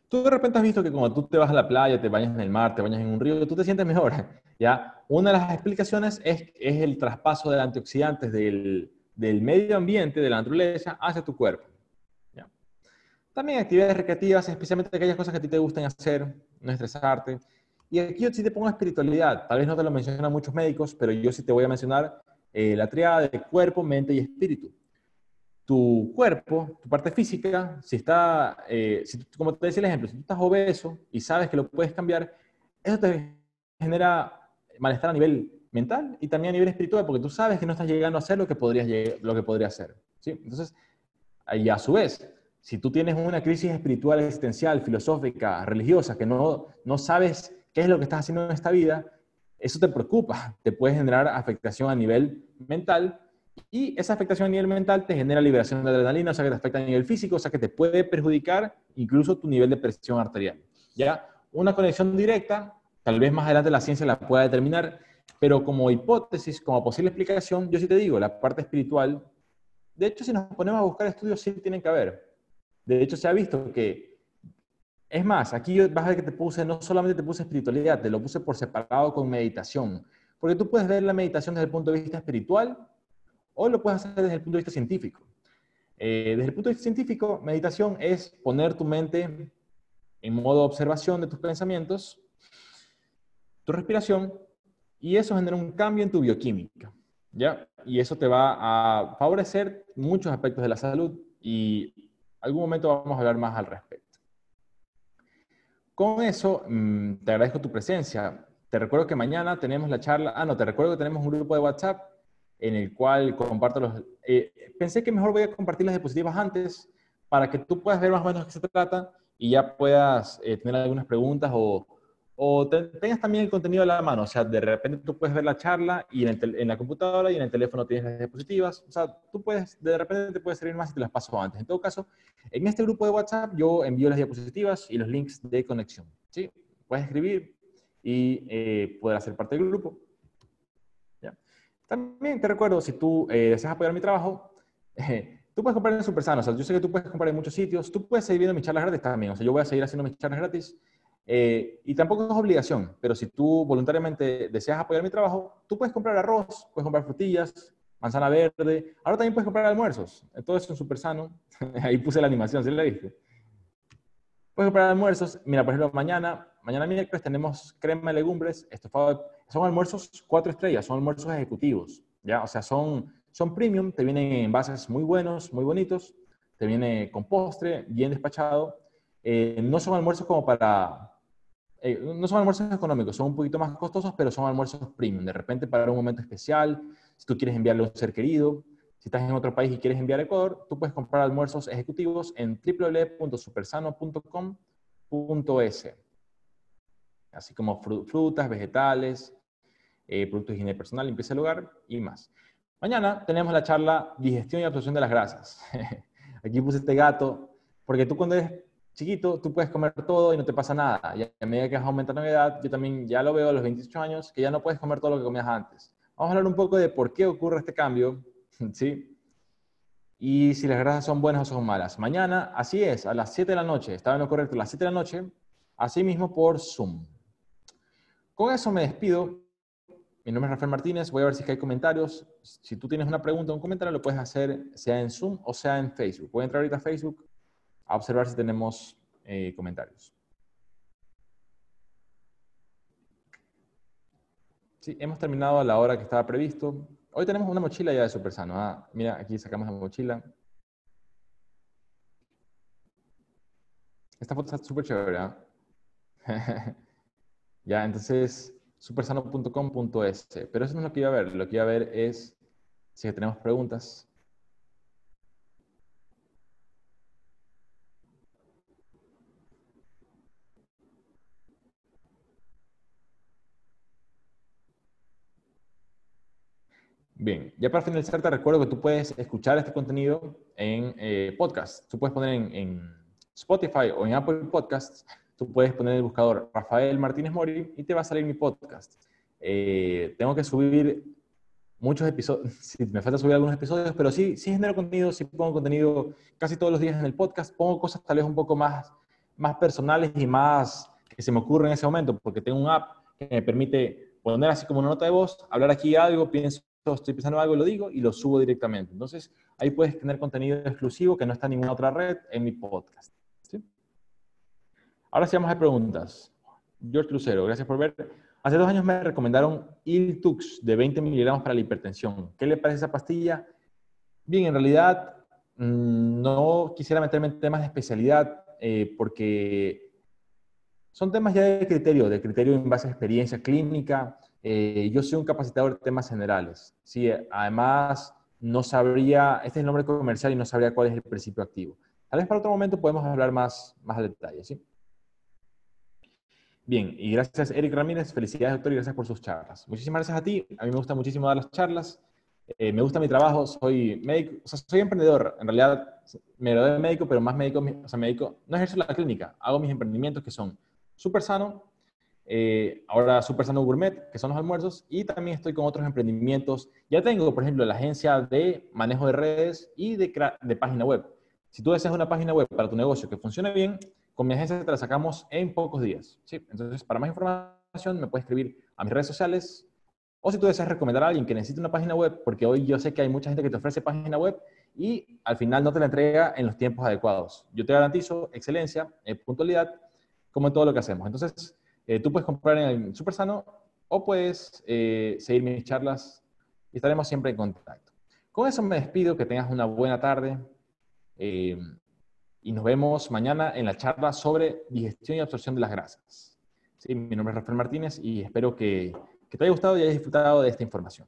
Tú de repente has visto que cuando tú te vas a la playa, te bañas en el mar, te bañas en un río, tú te sientes mejor, ¿ya? Una de las explicaciones es, es el traspaso de antioxidantes del, del, medio ambiente, de la naturaleza, hacia tu cuerpo. ¿ya? También actividades recreativas, especialmente aquellas cosas que a ti te gustan hacer, no estresarte. Y aquí yo sí te pongo espiritualidad. Tal vez no te lo mencionan muchos médicos, pero yo sí te voy a mencionar eh, la triada de cuerpo, mente y espíritu tu cuerpo, tu parte física, si está, eh, como te decía el ejemplo, si tú estás obeso y sabes que lo puedes cambiar, eso te genera malestar a nivel mental y también a nivel espiritual, porque tú sabes que no estás llegando a hacer lo que podrías, lo que podría hacer. Entonces, y a su vez, si tú tienes una crisis espiritual, existencial, filosófica, religiosa, que no, no sabes qué es lo que estás haciendo en esta vida, eso te preocupa, te puede generar afectación a nivel mental y esa afectación a nivel mental te genera liberación de adrenalina, o sea que te afecta a nivel físico, o sea que te puede perjudicar incluso tu nivel de presión arterial. ¿Ya? Una conexión directa, tal vez más adelante la ciencia la pueda determinar, pero como hipótesis, como posible explicación, yo sí te digo, la parte espiritual, de hecho si nos ponemos a buscar estudios sí tienen que haber. De hecho se ha visto que, es más, aquí vas a ver que te puse, no solamente te puse espiritualidad, te lo puse por separado con meditación, porque tú puedes ver la meditación desde el punto de vista espiritual o lo puedes hacer desde el punto de vista científico. Eh, desde el punto de vista científico, meditación es poner tu mente en modo observación de tus pensamientos, tu respiración, y eso genera un cambio en tu bioquímica, ¿ya? Y eso te va a favorecer muchos aspectos de la salud y algún momento vamos a hablar más al respecto. Con eso, mm, te agradezco tu presencia. Te recuerdo que mañana tenemos la charla, ah, no, te recuerdo que tenemos un grupo de WhatsApp en el cual comparto los... Eh, pensé que mejor voy a compartir las diapositivas antes para que tú puedas ver más o menos qué se trata y ya puedas eh, tener algunas preguntas o, o tengas también el contenido a la mano. O sea, de repente tú puedes ver la charla y en, en, la computadora y en el teléfono tienes las diapositivas. O sea, tú puedes, de repente te puede servir más si te las paso antes. En todo caso, en este grupo de WhatsApp yo envío las diapositivas y los links de conexión. ¿sí? Puedes escribir y eh, poder hacer parte del grupo. También te recuerdo, si tú eh, deseas apoyar mi trabajo, [laughs] tú puedes comprar en Supersano. O sea, yo sé que tú puedes comprar en muchos sitios. Tú puedes seguir viendo mis charlas gratis también. O sea, yo voy a seguir haciendo mis charlas gratis. Eh, y tampoco es obligación, pero si tú voluntariamente deseas apoyar mi trabajo, tú puedes comprar arroz, puedes comprar frutillas, manzana verde. Ahora también puedes comprar almuerzos. Todo eso es súper sano. [laughs] Ahí puse la animación, ¿sí la viste? Puedes comprar almuerzos. Mira, por ejemplo, mañana, mañana miércoles tenemos crema de legumbres, estofado son almuerzos cuatro estrellas, son almuerzos ejecutivos, ¿ya? O sea, son, son premium, te vienen en envases muy buenos, muy bonitos, te viene con postre, bien despachado. Eh, no son almuerzos como para... Eh, no son almuerzos económicos, son un poquito más costosos, pero son almuerzos premium. De repente para un momento especial, si tú quieres enviarle a un ser querido, si estás en otro país y quieres enviar a Ecuador, tú puedes comprar almuerzos ejecutivos en www.supersano.com.es así como frutas, vegetales, eh, productos de higiene personal, limpieza del hogar y más. Mañana tenemos la charla digestión y absorción de las grasas. [laughs] Aquí puse este gato, porque tú cuando eres chiquito, tú puedes comer todo y no te pasa nada. Y a medida que vas aumentando en edad, yo también ya lo veo a los 28 años, que ya no puedes comer todo lo que comías antes. Vamos a hablar un poco de por qué ocurre este cambio, [laughs] ¿sí? Y si las grasas son buenas o son malas. Mañana, así es, a las 7 de la noche, estaba en lo correcto, a las 7 de la noche, así mismo por Zoom. Con eso me despido. Mi nombre es Rafael Martínez. Voy a ver si hay comentarios. Si tú tienes una pregunta o un comentario, lo puedes hacer sea en Zoom o sea en Facebook. Voy a entrar ahorita a Facebook a observar si tenemos eh, comentarios. Sí, hemos terminado a la hora que estaba previsto. Hoy tenemos una mochila ya de Super Sano. ¿ah? Mira, aquí sacamos la mochila. Esta foto está súper chévere. ¿ah? [laughs] ya, entonces, supersano.com.es. Pero eso no es lo que iba a ver. Lo que iba a ver es si tenemos preguntas. Bien, ya para finalizar te recuerdo que tú puedes escuchar este contenido en eh, podcast. Tú puedes poner en, Spotify o en Apple Podcasts, tú puedes poner en el buscador Rafael Martínez Mori y te va a salir mi podcast. Eh, tengo que subir muchos episodios, [laughs] sí, me falta subir algunos episodios, pero sí, sí genero contenido, sí pongo contenido casi todos los días en el podcast, pongo cosas tal vez un poco más, más personales y más que se me ocurren en ese momento, porque tengo un app que me permite poner así como una nota de voz, hablar aquí algo, pienso estoy pensando algo, lo digo y lo subo directamente. Entonces, ahí puedes tener contenido exclusivo que no está en ninguna otra red en mi podcast. Ahora sí vamos a preguntas. George Lucero, gracias por ver. Hace dos años me recomendaron Iltux de 20 miligramos para la hipertensión. ¿Qué le parece esa pastilla? Bien, en realidad mm, no quisiera meterme en temas de especialidad eh, porque son temas ya de criterio, de criterio en base a experiencia clínica. Eh, yo soy un capacitador de temas generales. Sí, además, no sabría, este es el nombre comercial y no sabría cuál es el principio activo. Tal vez para otro momento podemos hablar más, más a detalle, ¿sí? Bien, y gracias Eric Ramírez, felicidades doctor y gracias por sus charlas. Muchísimas gracias a ti, a mí me gusta muchísimo dar las charlas, eh, me gusta mi trabajo, soy médico, o sea, soy emprendedor, en realidad me gradué de médico, pero más médico, o sea, médico, no ejerzo la clínica, hago mis emprendimientos que son súper sano, eh, ahora Super Sano Gourmet, que son los almuerzos, y también estoy con otros emprendimientos. Ya tengo, por ejemplo, la agencia de manejo de redes y de, de página web. Si tú deseas una página web para tu negocio que funcione bien, con mi agencia te la sacamos en pocos días. ¿sí? Entonces, para más información, me puedes escribir a mis redes sociales o si tú deseas recomendar a alguien que necesite una página web, porque hoy yo sé que hay mucha gente que te ofrece página web y al final no te la entrega en los tiempos adecuados. Yo te garantizo excelencia, eh, puntualidad, como en todo lo que hacemos. Entonces, eh, tú puedes comprar en el Supersano o puedes eh, seguir mis charlas y estaremos siempre en contacto. Con eso me despido, que tengas una buena tarde eh, y nos vemos mañana en la charla sobre digestión y absorción de las grasas. Sí, mi nombre es Rafael Martínez y espero que, que te haya gustado y hayas disfrutado de esta información.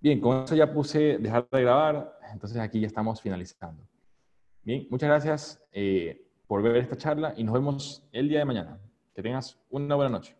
Bien, con eso ya puse dejar de grabar, entonces aquí ya estamos finalizando. Bien, muchas gracias por ver esta charla y nos vemos el día de mañana. Que tengas una buena noche.